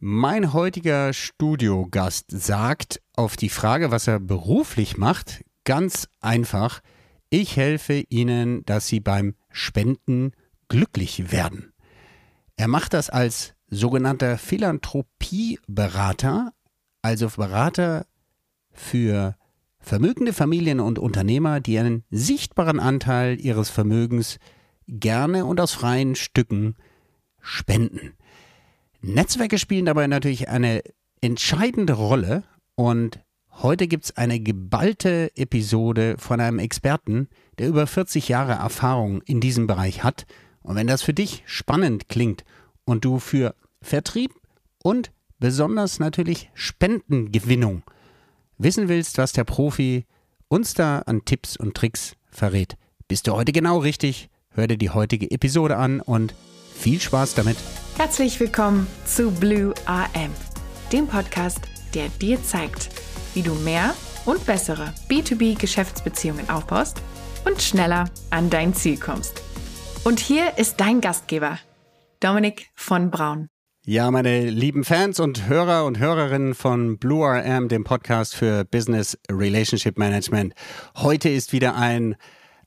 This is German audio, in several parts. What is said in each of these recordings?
Mein heutiger Studiogast sagt auf die Frage, was er beruflich macht, ganz einfach, ich helfe Ihnen, dass Sie beim Spenden glücklich werden. Er macht das als sogenannter Philanthropieberater, also Berater für vermögende Familien und Unternehmer, die einen sichtbaren Anteil ihres Vermögens gerne und aus freien Stücken spenden. Netzwerke spielen dabei natürlich eine entscheidende Rolle und heute gibt es eine geballte Episode von einem Experten, der über 40 Jahre Erfahrung in diesem Bereich hat. Und wenn das für dich spannend klingt und du für Vertrieb und besonders natürlich Spendengewinnung wissen willst, was der Profi uns da an Tipps und Tricks verrät, bist du heute genau richtig. Hör dir die heutige Episode an und viel Spaß damit. Herzlich willkommen zu Blue AM, dem Podcast, der dir zeigt, wie du mehr und bessere B2B-Geschäftsbeziehungen aufbaust und schneller an dein Ziel kommst. Und hier ist dein Gastgeber, Dominik von Braun. Ja, meine lieben Fans und Hörer und Hörerinnen von Blue RM, dem Podcast für Business Relationship Management. Heute ist wieder ein,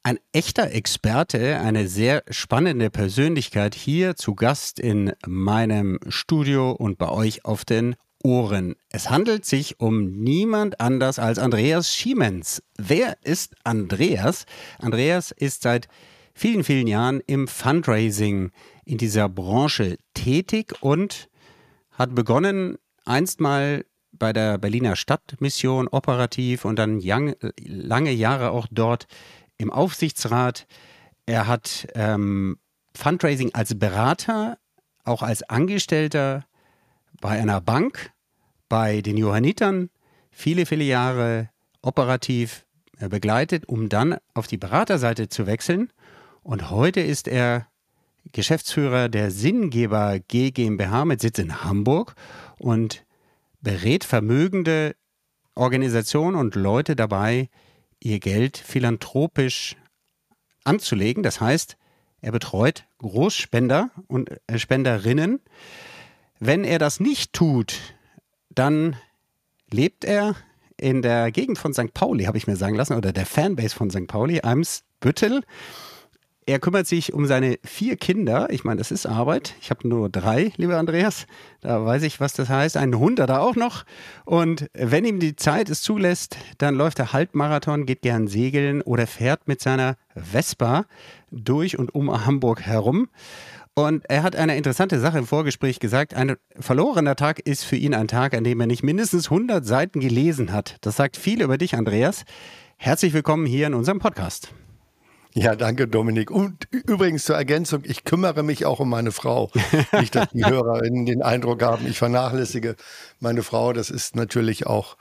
ein echter Experte, eine sehr spannende Persönlichkeit hier zu Gast in meinem Studio und bei euch auf den Ohren. Es handelt sich um niemand anders als Andreas Schiemens. Wer ist Andreas? Andreas ist seit vielen, vielen Jahren im Fundraising in dieser Branche tätig und hat begonnen einst mal bei der Berliner Stadtmission operativ und dann lange Jahre auch dort im Aufsichtsrat. Er hat ähm, Fundraising als Berater, auch als Angestellter bei einer Bank, bei den Johannitern, viele, viele Jahre operativ äh, begleitet, um dann auf die Beraterseite zu wechseln. Und heute ist er Geschäftsführer der Sinngeber G GmbH mit Sitz in Hamburg und berät vermögende Organisationen und Leute dabei, ihr Geld philanthropisch anzulegen. Das heißt, er betreut Großspender und äh, Spenderinnen. Wenn er das nicht tut, dann lebt er in der Gegend von St. Pauli, habe ich mir sagen lassen, oder der Fanbase von St. Pauli, Eimsbüttel. Er kümmert sich um seine vier Kinder. Ich meine, das ist Arbeit. Ich habe nur drei, lieber Andreas. Da weiß ich, was das heißt. Ein Hund hat er auch noch. Und wenn ihm die Zeit es zulässt, dann läuft er Halbmarathon, geht gern segeln oder fährt mit seiner Vespa durch und um Hamburg herum. Und er hat eine interessante Sache im Vorgespräch gesagt. Ein verlorener Tag ist für ihn ein Tag, an dem er nicht mindestens 100 Seiten gelesen hat. Das sagt viel über dich, Andreas. Herzlich willkommen hier in unserem Podcast. Ja, danke, Dominik. Und übrigens zur Ergänzung, ich kümmere mich auch um meine Frau. Nicht, dass die HörerInnen den Eindruck haben, ich vernachlässige meine Frau. Das ist natürlich auch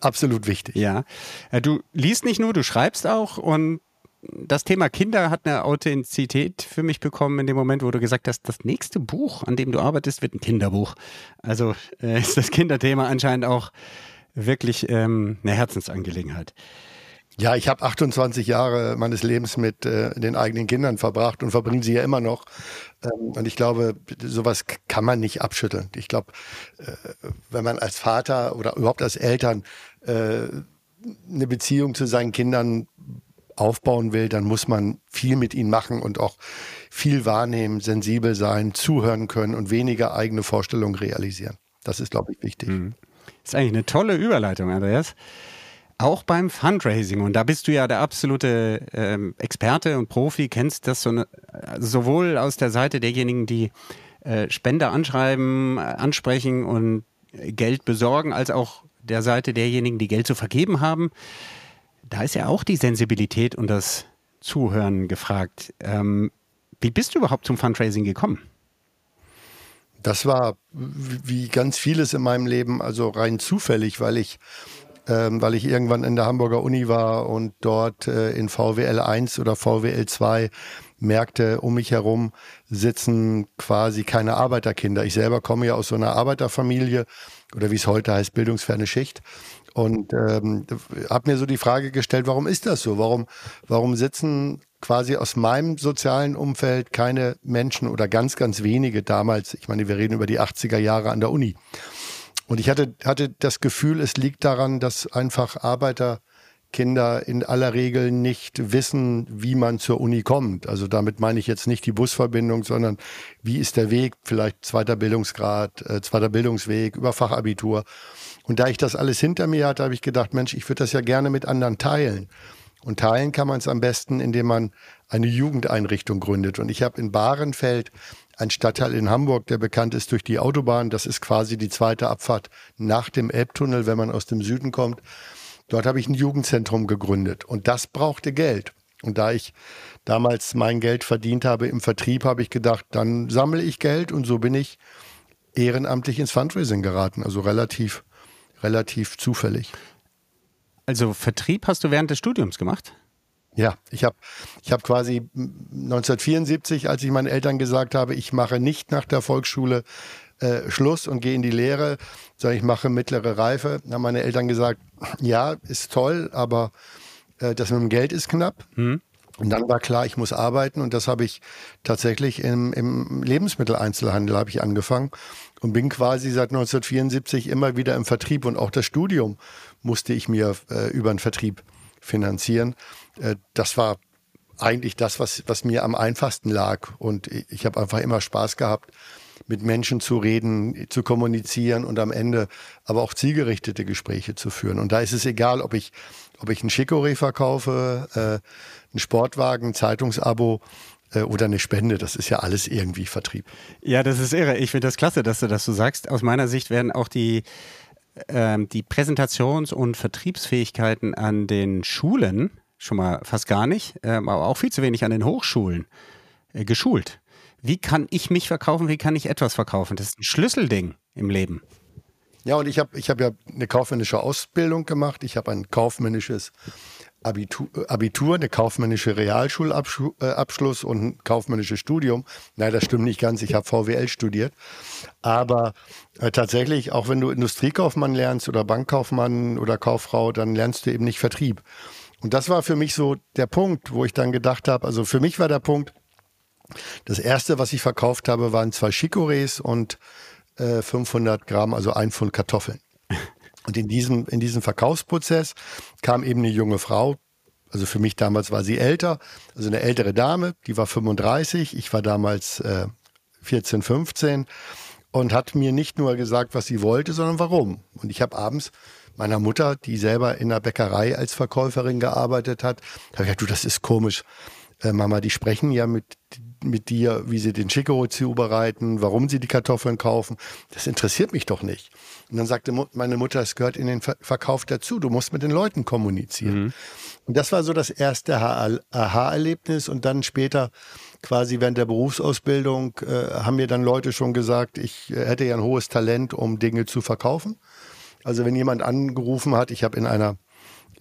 absolut wichtig. Ja. Äh, du liest nicht nur, du schreibst auch und das Thema Kinder hat eine Authentizität für mich bekommen in dem Moment, wo du gesagt hast, das nächste Buch, an dem du arbeitest, wird ein Kinderbuch. Also äh, ist das Kinderthema anscheinend auch wirklich ähm, eine Herzensangelegenheit. Ja, ich habe 28 Jahre meines Lebens mit äh, den eigenen Kindern verbracht und verbringe sie ja immer noch. Ähm, und ich glaube, sowas kann man nicht abschütteln. Ich glaube, äh, wenn man als Vater oder überhaupt als Eltern äh, eine Beziehung zu seinen Kindern aufbauen will, dann muss man viel mit ihnen machen und auch viel wahrnehmen, sensibel sein, zuhören können und weniger eigene Vorstellungen realisieren. Das ist, glaube ich, wichtig. Mhm. Das ist eigentlich eine tolle Überleitung, Andreas. Auch beim Fundraising, und da bist du ja der absolute ähm, Experte und Profi, kennst das so ne, sowohl aus der Seite derjenigen, die äh, Spender anschreiben, äh, ansprechen und Geld besorgen, als auch der Seite derjenigen, die Geld zu vergeben haben. Da ist ja auch die Sensibilität und das Zuhören gefragt. Ähm, wie bist du überhaupt zum Fundraising gekommen? Das war wie ganz vieles in meinem Leben, also rein zufällig, weil ich ähm, weil ich irgendwann in der Hamburger Uni war und dort äh, in VWL 1 oder VWL 2 merkte, um mich herum sitzen quasi keine Arbeiterkinder. Ich selber komme ja aus so einer Arbeiterfamilie oder wie es heute heißt, bildungsferne Schicht. Und ähm, habe mir so die Frage gestellt, warum ist das so? Warum, warum sitzen quasi aus meinem sozialen Umfeld keine Menschen oder ganz, ganz wenige damals, ich meine, wir reden über die 80er Jahre an der Uni. Und ich hatte, hatte das Gefühl, es liegt daran, dass einfach Arbeiterkinder in aller Regel nicht wissen, wie man zur Uni kommt. Also damit meine ich jetzt nicht die Busverbindung, sondern wie ist der Weg, vielleicht zweiter Bildungsgrad, äh, zweiter Bildungsweg über Fachabitur. Und da ich das alles hinter mir hatte, habe ich gedacht, Mensch, ich würde das ja gerne mit anderen teilen. Und teilen kann man es am besten, indem man eine Jugendeinrichtung gründet. Und ich habe in Bahrenfeld einen Stadtteil in Hamburg, der bekannt ist durch die Autobahn. Das ist quasi die zweite Abfahrt nach dem Elbtunnel, wenn man aus dem Süden kommt. Dort habe ich ein Jugendzentrum gegründet. Und das brauchte Geld. Und da ich damals mein Geld verdient habe im Vertrieb, habe ich gedacht, dann sammle ich Geld. Und so bin ich ehrenamtlich ins Fundraising geraten. Also relativ, relativ zufällig. Also Vertrieb hast du während des Studiums gemacht? Ja, ich habe ich hab quasi 1974, als ich meinen Eltern gesagt habe, ich mache nicht nach der Volksschule äh, Schluss und gehe in die Lehre, sondern ich mache mittlere Reife, haben meine Eltern gesagt, ja, ist toll, aber äh, das mit dem Geld ist knapp. Mhm. Und dann war klar, ich muss arbeiten und das habe ich tatsächlich im, im Lebensmitteleinzelhandel habe ich angefangen und bin quasi seit 1974 immer wieder im Vertrieb und auch das Studium musste ich mir äh, über den Vertrieb finanzieren. Äh, das war eigentlich das, was, was mir am einfachsten lag. Und ich habe einfach immer Spaß gehabt, mit Menschen zu reden, zu kommunizieren und am Ende aber auch zielgerichtete Gespräche zu führen. Und da ist es egal, ob ich, ob ich ein Chicorée verkaufe, äh, einen Sportwagen, ein Zeitungsabo äh, oder eine Spende. Das ist ja alles irgendwie Vertrieb. Ja, das ist irre. Ich finde das klasse, dass du das so sagst. Aus meiner Sicht werden auch die ähm, die Präsentations- und Vertriebsfähigkeiten an den Schulen schon mal fast gar nicht, ähm, aber auch viel zu wenig an den Hochschulen äh, geschult. Wie kann ich mich verkaufen? Wie kann ich etwas verkaufen? Das ist ein Schlüsselding im Leben. Ja, und ich habe ich hab ja eine kaufmännische Ausbildung gemacht. Ich habe ein kaufmännisches Abitur, Abitur, eine kaufmännische Realschulabschluss und ein kaufmännisches Studium. Nein, das stimmt nicht ganz. Ich habe VWL studiert. Aber äh, tatsächlich, auch wenn du Industriekaufmann lernst oder Bankkaufmann oder Kauffrau, dann lernst du eben nicht Vertrieb. Und das war für mich so der Punkt, wo ich dann gedacht habe, also für mich war der Punkt, das erste, was ich verkauft habe, waren zwei Chicorées und äh, 500 Gramm, also ein Pfund Kartoffeln. Und in diesem, in diesem Verkaufsprozess kam eben eine junge Frau, also für mich damals war sie älter, also eine ältere Dame, die war 35, ich war damals äh, 14, 15 und hat mir nicht nur gesagt, was sie wollte, sondern warum. Und ich habe abends meiner Mutter, die selber in der Bäckerei als Verkäuferin gearbeitet hat, habe ich gesagt, du, das ist komisch. Äh, Mama, die sprechen ja mit, mit dir, wie sie den Chicorée zubereiten, warum sie die Kartoffeln kaufen. Das interessiert mich doch nicht. Und dann sagte meine Mutter, es gehört in den Verkauf dazu. Du musst mit den Leuten kommunizieren. Mhm. Und das war so das erste Aha-Erlebnis. Und dann später, quasi während der Berufsausbildung, äh, haben mir dann Leute schon gesagt, ich äh, hätte ja ein hohes Talent, um Dinge zu verkaufen. Also wenn jemand angerufen hat, ich habe in einer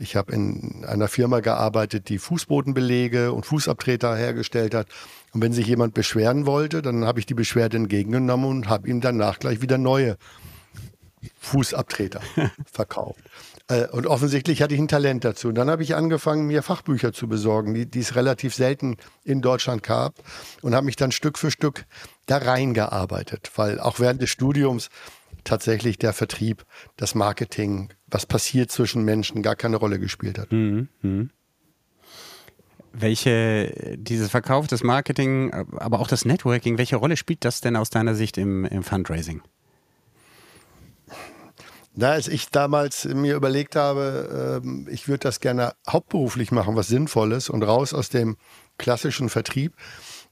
ich habe in einer Firma gearbeitet, die Fußbodenbelege und Fußabtreter hergestellt hat. Und wenn sich jemand beschweren wollte, dann habe ich die Beschwerde entgegengenommen und habe ihm danach gleich wieder neue Fußabtreter verkauft. Äh, und offensichtlich hatte ich ein Talent dazu. Und dann habe ich angefangen, mir Fachbücher zu besorgen, die, die es relativ selten in Deutschland gab. Und habe mich dann Stück für Stück da reingearbeitet. Weil auch während des Studiums tatsächlich der Vertrieb, das Marketing, was passiert zwischen Menschen, gar keine Rolle gespielt hat. Mhm. Mhm. Welche, dieses Verkauf, das Marketing, aber auch das Networking, welche Rolle spielt das denn aus deiner Sicht im, im Fundraising? Na, als ich damals mir überlegt habe, ähm, ich würde das gerne hauptberuflich machen, was Sinnvolles und raus aus dem klassischen Vertrieb,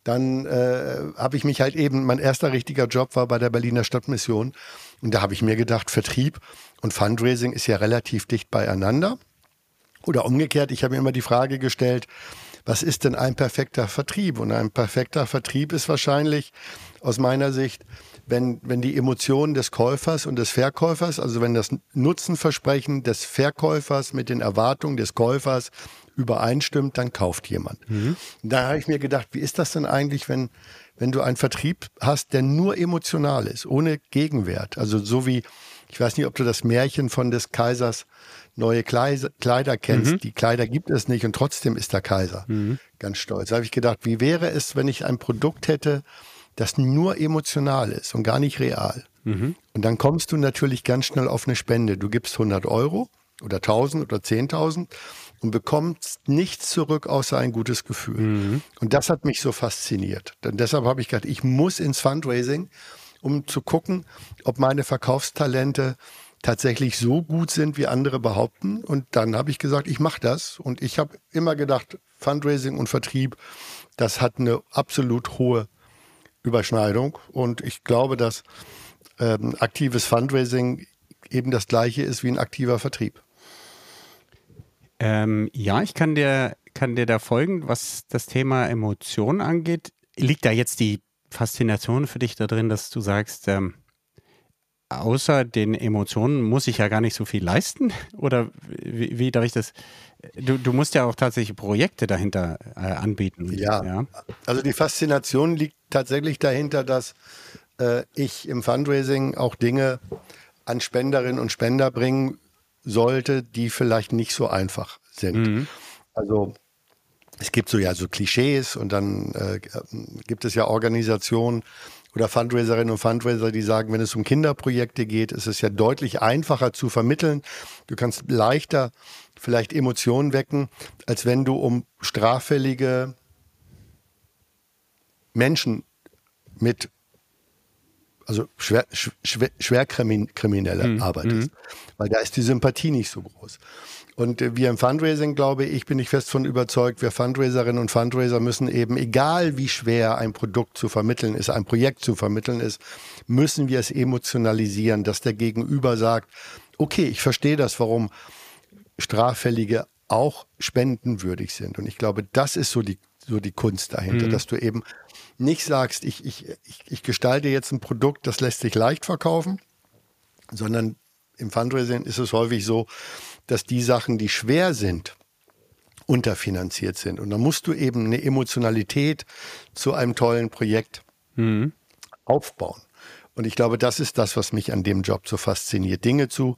dann äh, habe ich mich halt eben, mein erster richtiger Job war bei der Berliner Stadtmission. Und da habe ich mir gedacht, Vertrieb und Fundraising ist ja relativ dicht beieinander. Oder umgekehrt, ich habe mir immer die Frage gestellt, was ist denn ein perfekter Vertrieb? Und ein perfekter Vertrieb ist wahrscheinlich aus meiner Sicht wenn, wenn die Emotionen des Käufers und des Verkäufers, also wenn das Nutzenversprechen des Verkäufers mit den Erwartungen des Käufers übereinstimmt, dann kauft jemand. Mhm. Da habe ich mir gedacht, wie ist das denn eigentlich, wenn, wenn du einen Vertrieb hast, der nur emotional ist, ohne Gegenwert. Also so wie, ich weiß nicht, ob du das Märchen von des Kaisers neue Kleider kennst. Mhm. Die Kleider gibt es nicht und trotzdem ist der Kaiser mhm. ganz stolz. Da habe ich gedacht, wie wäre es, wenn ich ein Produkt hätte, das nur emotional ist und gar nicht real. Mhm. Und dann kommst du natürlich ganz schnell auf eine Spende. Du gibst 100 Euro oder 1000 oder 10.000 und bekommst nichts zurück außer ein gutes Gefühl. Mhm. Und das hat mich so fasziniert. Denn deshalb habe ich gedacht, ich muss ins Fundraising, um zu gucken, ob meine Verkaufstalente tatsächlich so gut sind, wie andere behaupten. Und dann habe ich gesagt, ich mache das. Und ich habe immer gedacht, Fundraising und Vertrieb, das hat eine absolut hohe Überschneidung. Und ich glaube, dass ähm, aktives Fundraising eben das gleiche ist wie ein aktiver Vertrieb. Ähm, ja, ich kann dir, kann dir da folgen, was das Thema Emotionen angeht. Liegt da jetzt die Faszination für dich da drin, dass du sagst, ähm, außer den Emotionen muss ich ja gar nicht so viel leisten? Oder wie, wie darf ich das? Du, du musst ja auch tatsächlich Projekte dahinter äh, anbieten. Ja. ja. also die Faszination liegt tatsächlich dahinter, dass äh, ich im Fundraising auch Dinge an Spenderinnen und Spender bringen sollte, die vielleicht nicht so einfach sind. Mhm. Also es gibt so ja so Klischees und dann äh, gibt es ja Organisationen oder Fundraiserinnen und Fundraiser, die sagen, wenn es um Kinderprojekte geht, ist es ja deutlich einfacher zu vermitteln. Du kannst leichter vielleicht Emotionen wecken, als wenn du um straffällige Menschen mit also schwer, schwer, Schwerkriminelle mhm. arbeitest, mhm. weil da ist die Sympathie nicht so groß. Und äh, wir im Fundraising, glaube ich, bin ich fest von überzeugt, wir Fundraiserinnen und Fundraiser müssen eben, egal wie schwer ein Produkt zu vermitteln ist, ein Projekt zu vermitteln ist, müssen wir es emotionalisieren, dass der Gegenüber sagt, okay, ich verstehe das, warum Straffällige auch spendenwürdig sind. Und ich glaube, das ist so die, so die Kunst dahinter, mhm. dass du eben nicht sagst, ich, ich, ich, ich gestalte jetzt ein Produkt, das lässt sich leicht verkaufen, sondern im Fundraising ist es häufig so, dass die Sachen, die schwer sind, unterfinanziert sind. Und da musst du eben eine Emotionalität zu einem tollen Projekt mhm. aufbauen. Und ich glaube, das ist das, was mich an dem Job so fasziniert. Dinge zu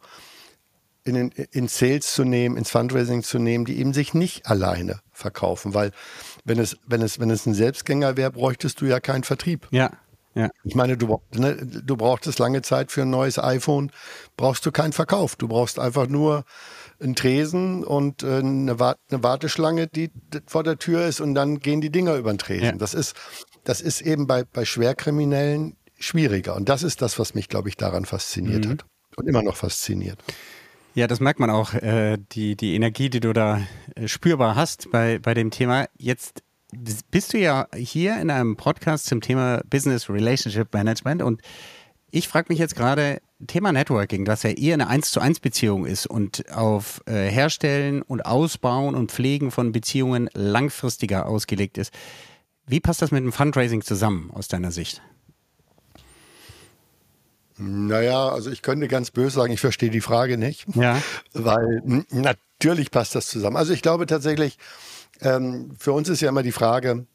in, in Sales zu nehmen, ins Fundraising zu nehmen, die eben sich nicht alleine verkaufen. Weil wenn es, wenn es, wenn es ein Selbstgänger wäre, bräuchtest du ja keinen Vertrieb. Ja. Ja. Ich meine, du, ne, du brauchtest lange Zeit für ein neues iPhone, brauchst du keinen Verkauf. Du brauchst einfach nur einen Tresen und äh, eine, eine, Warteschlange, die vor der Tür ist und dann gehen die Dinger über den Tresen. Ja. Das, ist, das ist eben bei, bei Schwerkriminellen schwieriger. Und das ist das, was mich, glaube ich, daran fasziniert mhm. hat und immer noch fasziniert. Ja, das merkt man auch, äh, die, die Energie, die du da äh, spürbar hast bei, bei dem Thema. Jetzt bist du ja hier in einem Podcast zum Thema Business Relationship Management und ich frage mich jetzt gerade, Thema Networking, das ja eher eine 1 zu 1 Beziehung ist und auf äh, Herstellen und Ausbauen und Pflegen von Beziehungen langfristiger ausgelegt ist. Wie passt das mit dem Fundraising zusammen aus deiner Sicht? Naja, also ich könnte ganz böse sagen, ich verstehe die Frage nicht. Ja. Weil natürlich passt das zusammen. Also ich glaube tatsächlich, ähm, für uns ist ja immer die Frage,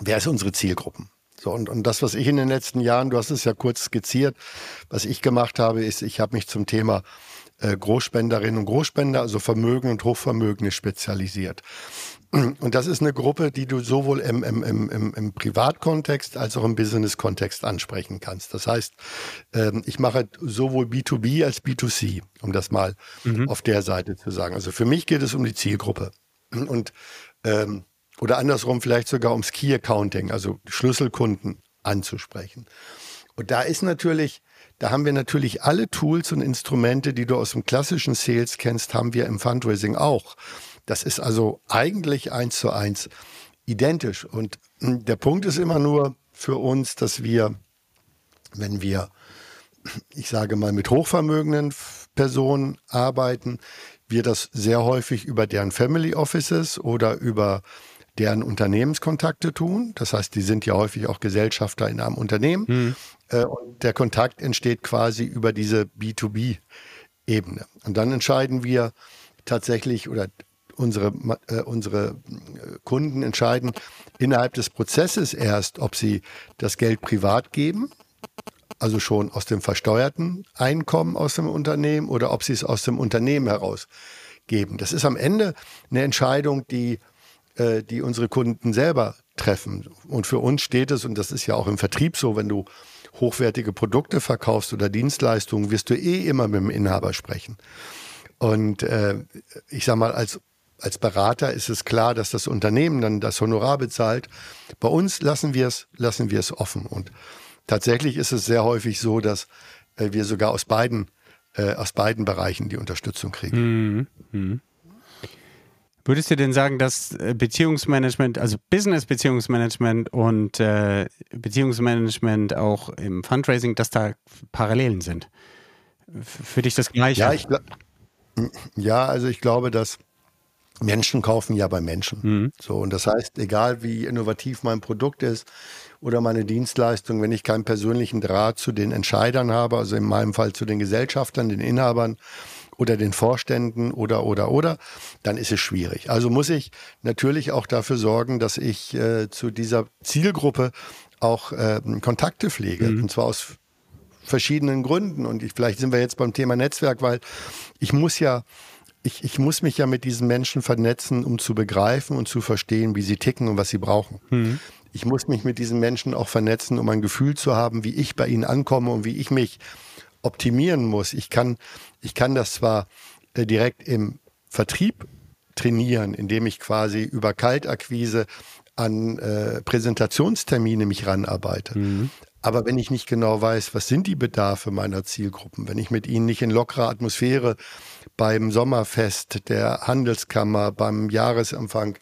wer ist unsere Zielgruppen? So, und, und das, was ich in den letzten Jahren, du hast es ja kurz skizziert, was ich gemacht habe, ist, ich habe mich zum Thema äh, Großspenderinnen und Großspender, also Vermögen und Hochvermögende spezialisiert. Und das ist eine Gruppe, die du sowohl im, im, im, im Privatkontext als auch im Business-Kontext ansprechen kannst. Das heißt, ähm, ich mache sowohl B2B als B2C, um das mal mhm. auf der Seite zu sagen. Also für mich geht es um die Zielgruppe. Und ähm, oder andersrum vielleicht sogar ums Key Accounting, also Schlüsselkunden anzusprechen. Und da ist natürlich, da haben wir natürlich alle Tools und Instrumente, die du aus dem klassischen Sales kennst, haben wir im Fundraising auch. Das ist also eigentlich eins zu eins identisch. Und der Punkt ist immer nur für uns, dass wir, wenn wir, ich sage mal, mit hochvermögenden Personen arbeiten, wir das sehr häufig über deren Family Offices oder über deren Unternehmenskontakte tun. Das heißt, die sind ja häufig auch Gesellschafter in einem Unternehmen. Mhm. und der Kontakt entsteht quasi über diese B2B-Ebene. Und dann entscheiden wir tatsächlich oder unsere, äh, unsere Kunden entscheiden innerhalb des Prozesses erst, ob sie das Geld privat geben, also schon aus dem versteuerten Einkommen aus dem Unternehmen, oder ob sie es aus dem Unternehmen heraus geben. Das ist am Ende eine Entscheidung, die, äh, die unsere Kunden selber treffen. Und für uns steht es, und das ist ja auch im Vertrieb so, wenn du hochwertige Produkte verkaufst oder Dienstleistungen, wirst du eh immer mit dem Inhaber sprechen. Und äh, ich sage mal, als, als Berater ist es klar, dass das Unternehmen dann das Honorar bezahlt. Bei uns lassen wir es lassen wir es offen. Und tatsächlich ist es sehr häufig so, dass äh, wir sogar aus beiden, äh, aus beiden Bereichen die Unterstützung kriegen. Mhm. Mhm. Würdest du denn sagen, dass äh, Beziehungsmanagement, also Business-Beziehungsmanagement und äh, Beziehungsmanagement auch im Fundraising, dass da Parallelen sind? Für dich das Gleiche? Ja, ich, ja also ich glaube, dass Menschen kaufen ja bei Menschen. Mhm. So, und das heißt, egal wie innovativ mein Produkt ist oder meine Dienstleistung, wenn ich keinen persönlichen Draht zu den Entscheidern habe, also in meinem Fall zu den Gesellschaftern, den Inhabern, oder den Vorständen oder, oder, oder, dann ist es schwierig. Also muss ich natürlich auch dafür sorgen, dass ich äh, zu dieser Zielgruppe auch äh, Kontakte pflege. Mhm. Und zwar aus verschiedenen Gründen. Und ich, vielleicht sind wir jetzt beim Thema Netzwerk, weil ich muss ja, ich, ich muss mich ja mit diesen Menschen vernetzen, um zu begreifen und zu verstehen, wie sie ticken und was sie brauchen. Mhm. Ich muss mich mit diesen Menschen auch vernetzen, um ein Gefühl zu haben, wie ich bei ihnen ankomme und wie ich mich optimieren muss. Ich kann, ich kann das zwar äh, direkt im Vertrieb trainieren, indem ich quasi über Kaltakquise an äh, Präsentationstermine mich ranarbeite. Mhm. Aber wenn ich nicht genau weiß, was sind die Bedarfe meiner Zielgruppen, wenn ich mit ihnen nicht in lockerer Atmosphäre beim Sommerfest der Handelskammer, beim Jahresempfang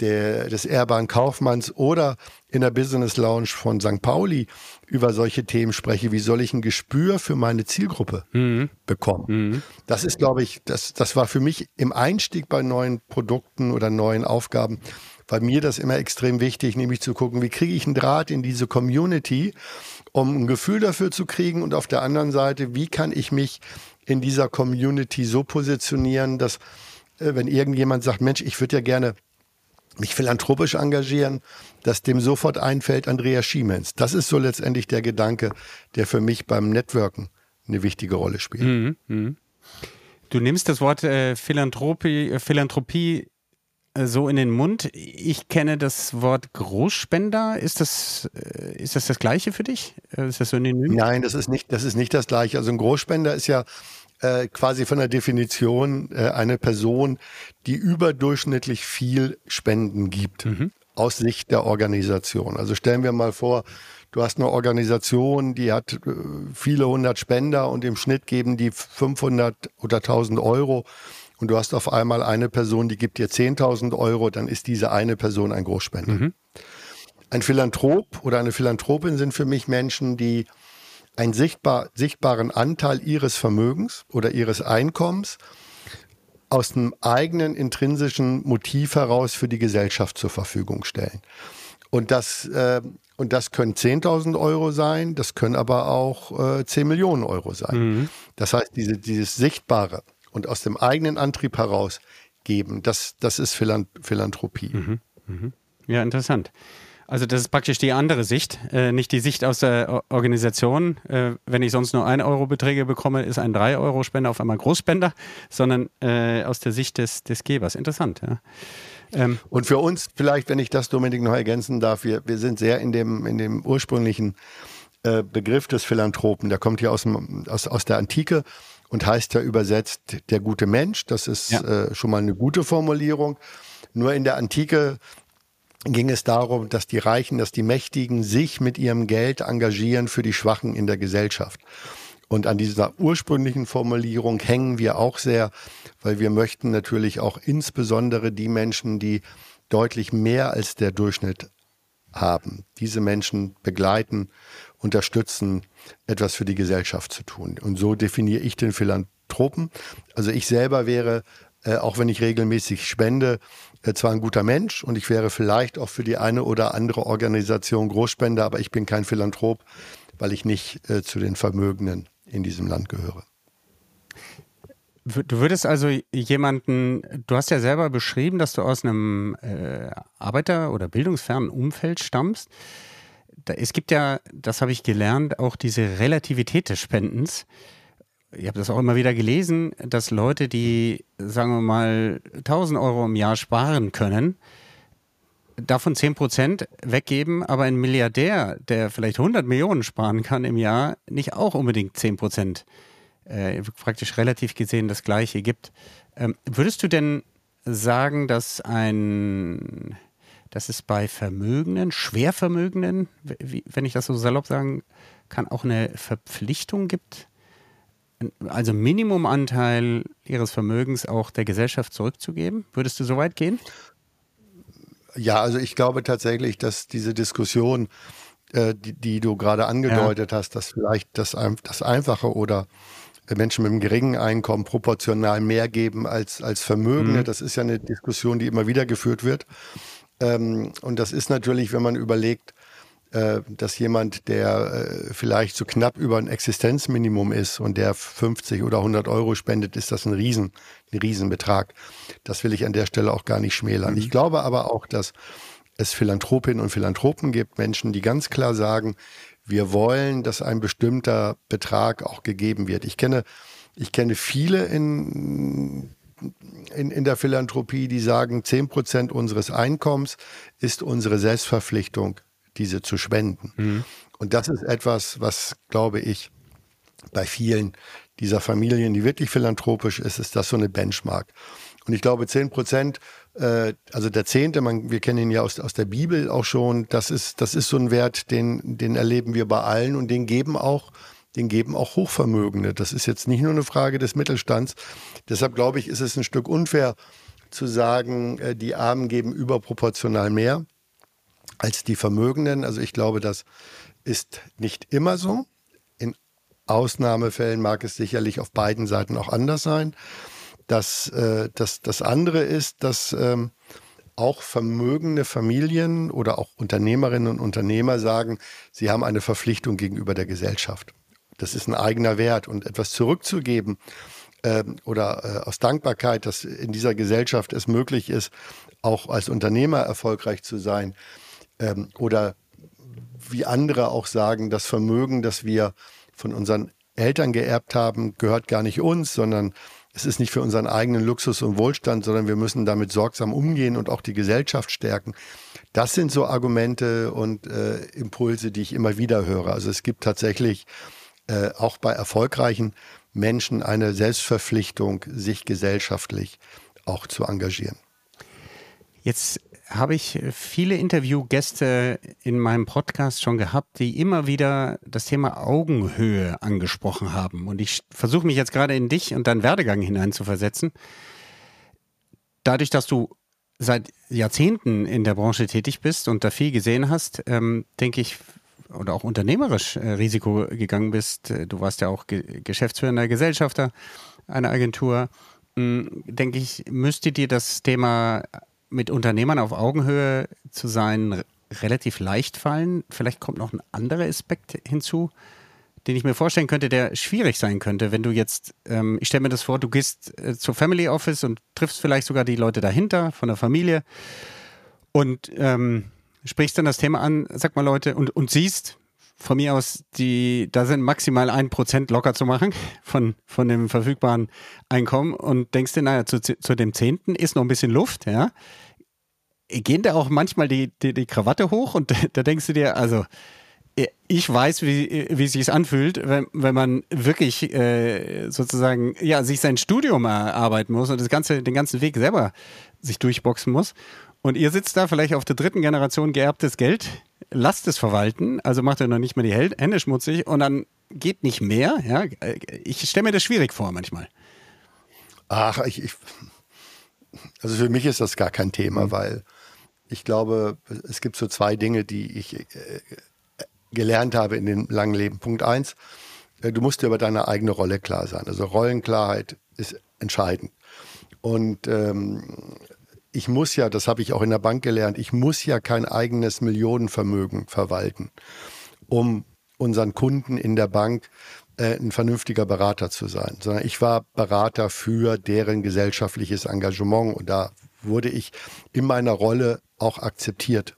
der, des Ehrbaren Kaufmanns oder in der Business Lounge von St. Pauli über solche Themen spreche, wie soll ich ein Gespür für meine Zielgruppe mhm. bekommen? Mhm. Das ist, glaube ich, das, das war für mich im Einstieg bei neuen Produkten oder neuen Aufgaben, war mir das immer extrem wichtig, nämlich zu gucken, wie kriege ich einen Draht in diese Community, um ein Gefühl dafür zu kriegen und auf der anderen Seite, wie kann ich mich in dieser Community so positionieren, dass äh, wenn irgendjemand sagt, Mensch, ich würde ja gerne mich philanthropisch engagieren, dass dem sofort einfällt Andrea Schiemens. Das ist so letztendlich der Gedanke, der für mich beim Networken eine wichtige Rolle spielt. Mhm, mh. Du nimmst das Wort äh, Philanthropie, Philanthropie so in den Mund. Ich kenne das Wort Großspender. Ist das, äh, ist das das Gleiche für dich? Äh, ist das so Nein, das ist nicht, das ist nicht das Gleiche. Also ein Großspender ist ja äh, quasi von der Definition äh, eine Person, die überdurchschnittlich viel Spenden gibt. Mhm. Aus Sicht der Organisation. Also stellen wir mal vor, du hast eine Organisation, die hat äh, viele hundert Spender und im Schnitt geben die 500 oder 1000 Euro und du hast auf einmal eine Person, die gibt dir 10.000 Euro, dann ist diese eine Person ein Großspender. Mhm. Ein Philanthrop oder eine Philanthropin sind für mich Menschen, die einen sichtbar, sichtbaren Anteil ihres Vermögens oder ihres Einkommens aus einem eigenen intrinsischen Motiv heraus für die Gesellschaft zur Verfügung stellen. Und das, äh, und das können 10.000 Euro sein, das können aber auch äh, 10 Millionen Euro sein. Mhm. Das heißt, diese, dieses Sichtbare und aus dem eigenen Antrieb heraus geben, das, das ist Philanthropie. Mhm. Mhm. Ja, interessant. Also das ist praktisch die andere Sicht, äh, nicht die Sicht aus der Organisation. Äh, wenn ich sonst nur 1 Euro Beträge bekomme, ist ein 3 Euro Spender auf einmal Großspender, sondern äh, aus der Sicht des, des Gebers. Interessant, ja. Ähm, Und für uns vielleicht, wenn ich das Dominik noch ergänzen darf, wir, wir sind sehr in dem, in dem ursprünglichen äh, Begriff des Philanthropen, der kommt hier aus, dem, aus, aus der Antike und heißt ja übersetzt der gute Mensch. Das ist ja. äh, schon mal eine gute Formulierung. Nur in der Antike ging es darum, dass die Reichen, dass die Mächtigen sich mit ihrem Geld engagieren für die Schwachen in der Gesellschaft. Und an dieser ursprünglichen Formulierung hängen wir auch sehr, weil wir möchten natürlich auch insbesondere die Menschen, die deutlich mehr als der Durchschnitt haben, diese Menschen begleiten, unterstützen, etwas für die Gesellschaft zu tun. Und so definiere ich den Philanthropen. Also ich selber wäre, äh, auch wenn ich regelmäßig spende, äh, zwar ein guter Mensch und ich wäre vielleicht auch für die eine oder andere Organisation Großspender, aber ich bin kein Philanthrop, weil ich nicht äh, zu den Vermögenden in diesem Land gehöre. Du würdest also jemanden, du hast ja selber beschrieben, dass du aus einem äh, Arbeiter- oder bildungsfernen Umfeld stammst. Da, es gibt ja, das habe ich gelernt, auch diese Relativität des Spendens. Ich habe das auch immer wieder gelesen, dass Leute, die, sagen wir mal, 1000 Euro im Jahr sparen können, davon 10 Prozent weggeben, aber ein Milliardär, der vielleicht 100 Millionen sparen kann im Jahr, nicht auch unbedingt 10 Prozent äh, praktisch relativ gesehen das Gleiche gibt. Ähm, würdest du denn sagen, dass ein, dass es bei Vermögenden, Schwervermögenden, wenn ich das so salopp sagen kann, auch eine Verpflichtung gibt, also Minimumanteil ihres Vermögens auch der Gesellschaft zurückzugeben? Würdest du so weit gehen? Ja, also ich glaube tatsächlich, dass diese Diskussion, äh, die, die, du gerade angedeutet ja. hast, dass vielleicht das, das Einfache oder Menschen mit einem geringen Einkommen proportional mehr geben als, als Vermögende, mhm. das ist ja eine Diskussion, die immer wieder geführt wird. Ähm, und das ist natürlich, wenn man überlegt, äh, dass jemand, der äh, vielleicht so knapp über ein Existenzminimum ist und der 50 oder 100 Euro spendet, ist das ein Riesen, ein Riesenbetrag. Das will ich an der Stelle auch gar nicht schmälern. Mhm. Ich glaube aber auch, dass es Philanthropinnen und Philanthropen gibt, Menschen, die ganz klar sagen, wir wollen, dass ein bestimmter Betrag auch gegeben wird. Ich kenne, ich kenne viele in, in, in der Philanthropie, die sagen, 10 Prozent unseres Einkommens ist unsere Selbstverpflichtung, diese zu spenden. Mhm. Und das ist etwas, was, glaube ich, bei vielen dieser Familien, die wirklich philanthropisch ist, ist das so eine Benchmark. Und ich glaube, 10 Prozent, äh, also der Zehnte, man, wir kennen ihn ja aus, aus der Bibel auch schon, das ist, das ist so ein Wert, den, den erleben wir bei allen und den geben auch, den geben auch Hochvermögende. Das ist jetzt nicht nur eine Frage des Mittelstands. Deshalb glaube ich, ist es ein Stück unfair zu sagen, äh, die Armen geben überproportional mehr als die Vermögenden. Also ich glaube, das ist nicht immer so. In Ausnahmefällen mag es sicherlich auf beiden Seiten auch anders sein. Das, äh, das, das andere ist, dass ähm, auch vermögende Familien oder auch Unternehmerinnen und Unternehmer sagen, sie haben eine Verpflichtung gegenüber der Gesellschaft. Das ist ein eigener Wert und etwas zurückzugeben äh, oder äh, aus Dankbarkeit, dass in dieser Gesellschaft es möglich ist, auch als Unternehmer erfolgreich zu sein ähm, oder wie andere auch sagen, das Vermögen, das wir von unseren Eltern geerbt haben, gehört gar nicht uns, sondern es ist nicht für unseren eigenen Luxus und Wohlstand, sondern wir müssen damit sorgsam umgehen und auch die Gesellschaft stärken. Das sind so Argumente und äh, Impulse, die ich immer wieder höre. Also es gibt tatsächlich äh, auch bei erfolgreichen Menschen eine Selbstverpflichtung, sich gesellschaftlich auch zu engagieren. Jetzt habe ich viele Interviewgäste in meinem Podcast schon gehabt, die immer wieder das Thema Augenhöhe angesprochen haben. Und ich versuche mich jetzt gerade in dich und deinen Werdegang hineinzuversetzen. Dadurch, dass du seit Jahrzehnten in der Branche tätig bist und da viel gesehen hast, ähm, denke ich, oder auch unternehmerisch äh, Risiko gegangen bist. Äh, du warst ja auch Ge Geschäftsführender Gesellschafter einer Agentur. Ähm, denke ich, müsste dir das Thema mit Unternehmern auf Augenhöhe zu sein relativ leicht fallen. Vielleicht kommt noch ein anderer Aspekt hinzu, den ich mir vorstellen könnte, der schwierig sein könnte, wenn du jetzt, ähm, ich stelle mir das vor, du gehst äh, zur Family Office und triffst vielleicht sogar die Leute dahinter von der Familie und ähm, sprichst dann das Thema an, sag mal Leute, und, und siehst von mir aus, die, da sind maximal ein Prozent locker zu machen von, von dem verfügbaren Einkommen und denkst dir, naja, zu, zu dem Zehnten ist noch ein bisschen Luft, ja gehen da auch manchmal die, die, die Krawatte hoch und da denkst du dir, also ich weiß, wie, wie es sich anfühlt, wenn, wenn man wirklich äh, sozusagen ja, sich sein Studium erarbeiten muss und das ganze, den ganzen Weg selber sich durchboxen muss. Und ihr sitzt da vielleicht auf der dritten Generation geerbtes Geld, lasst es verwalten, also macht ihr noch nicht mal die Hände schmutzig und dann geht nicht mehr. Ja? Ich stelle mir das schwierig vor manchmal. Ach, ich, ich, also für mich ist das gar kein Thema, mhm. weil ich glaube, es gibt so zwei Dinge, die ich äh, gelernt habe in dem langen Leben. Punkt eins, äh, du musst dir über deine eigene Rolle klar sein. Also Rollenklarheit ist entscheidend. Und ähm, ich muss ja, das habe ich auch in der Bank gelernt, ich muss ja kein eigenes Millionenvermögen verwalten, um unseren Kunden in der Bank äh, ein vernünftiger Berater zu sein, sondern ich war Berater für deren gesellschaftliches Engagement und da wurde ich in meiner Rolle auch akzeptiert.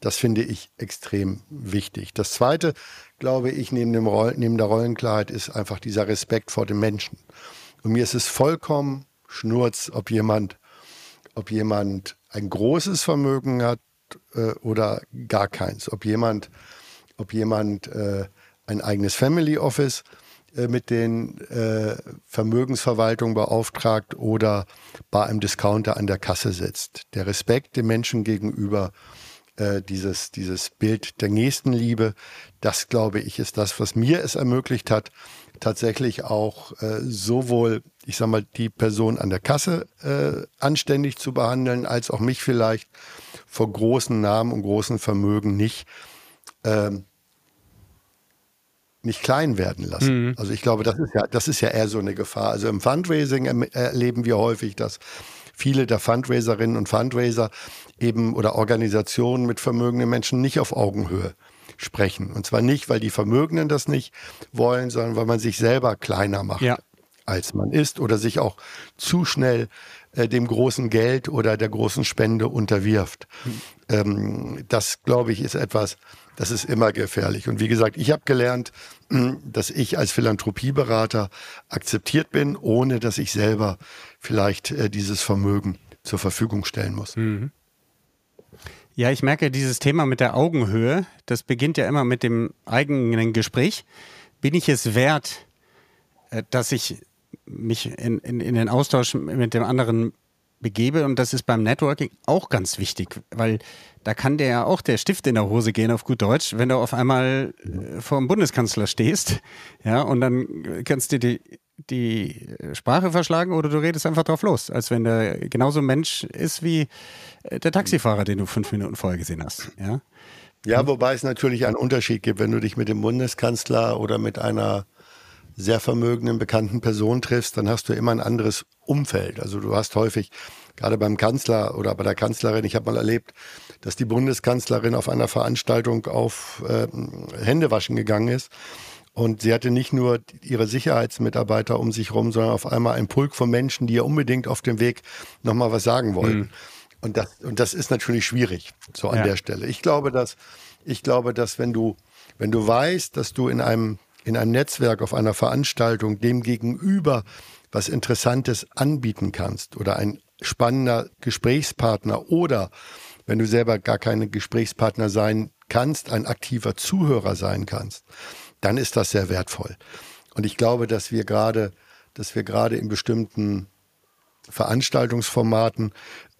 Das finde ich extrem wichtig. Das Zweite, glaube ich, neben, dem Roll neben der Rollenklarheit ist einfach dieser Respekt vor dem Menschen. Und mir ist es vollkommen schnurz, ob jemand, ob jemand ein großes Vermögen hat äh, oder gar keins. Ob jemand, ob jemand äh, ein eigenes Family Office äh, mit den äh, Vermögensverwaltung beauftragt oder bei einem Discounter an der Kasse sitzt. Der Respekt dem Menschen gegenüber, äh, dieses, dieses Bild der Nächstenliebe, das glaube ich, ist das, was mir es ermöglicht hat, tatsächlich auch äh, sowohl, ich sag mal, die Person an der Kasse äh, anständig zu behandeln, als auch mich vielleicht vor großen Namen und großen Vermögen nicht ähm, nicht klein werden lassen. Mhm. Also ich glaube, das ist ja, das ist ja eher so eine Gefahr. Also im Fundraising erleben wir häufig, dass viele der Fundraiserinnen und Fundraiser eben oder Organisationen mit vermögenden Menschen nicht auf Augenhöhe sprechen. Und zwar nicht, weil die Vermögenden das nicht wollen, sondern weil man sich selber kleiner macht, ja. als man ist oder sich auch zu schnell äh, dem großen Geld oder der großen Spende unterwirft. Mhm. Ähm, das, glaube ich, ist etwas, das ist immer gefährlich. Und wie gesagt, ich habe gelernt, dass ich als Philanthropieberater akzeptiert bin, ohne dass ich selber vielleicht äh, dieses Vermögen zur Verfügung stellen muss. Mhm. Ja, ich merke dieses Thema mit der Augenhöhe, das beginnt ja immer mit dem eigenen Gespräch. Bin ich es wert, äh, dass ich mich in, in, in den Austausch mit dem anderen begebe. Und das ist beim Networking auch ganz wichtig, weil da kann der ja auch der Stift in der Hose gehen, auf gut Deutsch, wenn du auf einmal äh, vor dem Bundeskanzler stehst. Ja, und dann kannst du die, die Sprache verschlagen oder du redest einfach drauf los, als wenn der genauso Mensch ist wie äh, der Taxifahrer, den du fünf Minuten vorher gesehen hast. Ja, ja wobei es natürlich einen Unterschied gibt, wenn du dich mit dem Bundeskanzler oder mit einer sehr vermögenden, bekannten Person triffst, dann hast du immer ein anderes Umfeld. Also du hast häufig, gerade beim Kanzler oder bei der Kanzlerin, ich habe mal erlebt, dass die Bundeskanzlerin auf einer Veranstaltung auf äh, Händewaschen gegangen ist. Und sie hatte nicht nur ihre Sicherheitsmitarbeiter um sich rum, sondern auf einmal ein Pulk von Menschen, die ihr unbedingt auf dem Weg nochmal was sagen wollten. Mhm. Und, das, und das ist natürlich schwierig, so an ja. der Stelle. Ich glaube, dass, ich glaube, dass wenn du, wenn du weißt, dass du in einem in einem Netzwerk, auf einer Veranstaltung dem gegenüber was Interessantes anbieten kannst oder ein spannender Gesprächspartner oder wenn du selber gar keine Gesprächspartner sein kannst, ein aktiver Zuhörer sein kannst, dann ist das sehr wertvoll. Und ich glaube, dass wir gerade, dass wir gerade in bestimmten Veranstaltungsformaten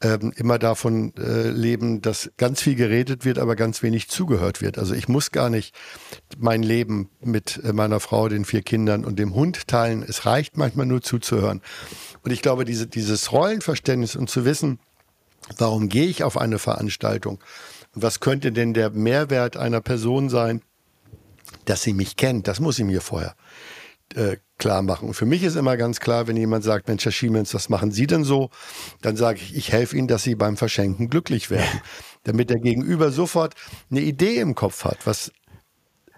ähm, immer davon äh, leben, dass ganz viel geredet wird, aber ganz wenig zugehört wird. Also ich muss gar nicht mein Leben mit äh, meiner Frau, den vier Kindern und dem Hund teilen. Es reicht manchmal nur zuzuhören. Und ich glaube, diese, dieses Rollenverständnis und zu wissen, warum gehe ich auf eine Veranstaltung was könnte denn der Mehrwert einer Person sein, dass sie mich kennt, das muss ich mir vorher äh, klar machen. Und für mich ist immer ganz klar, wenn jemand sagt, Mensch, Herr Schiemens, was machen Sie denn so? Dann sage ich, ich helfe Ihnen, dass Sie beim Verschenken glücklich werden. Damit der Gegenüber sofort eine Idee im Kopf hat, was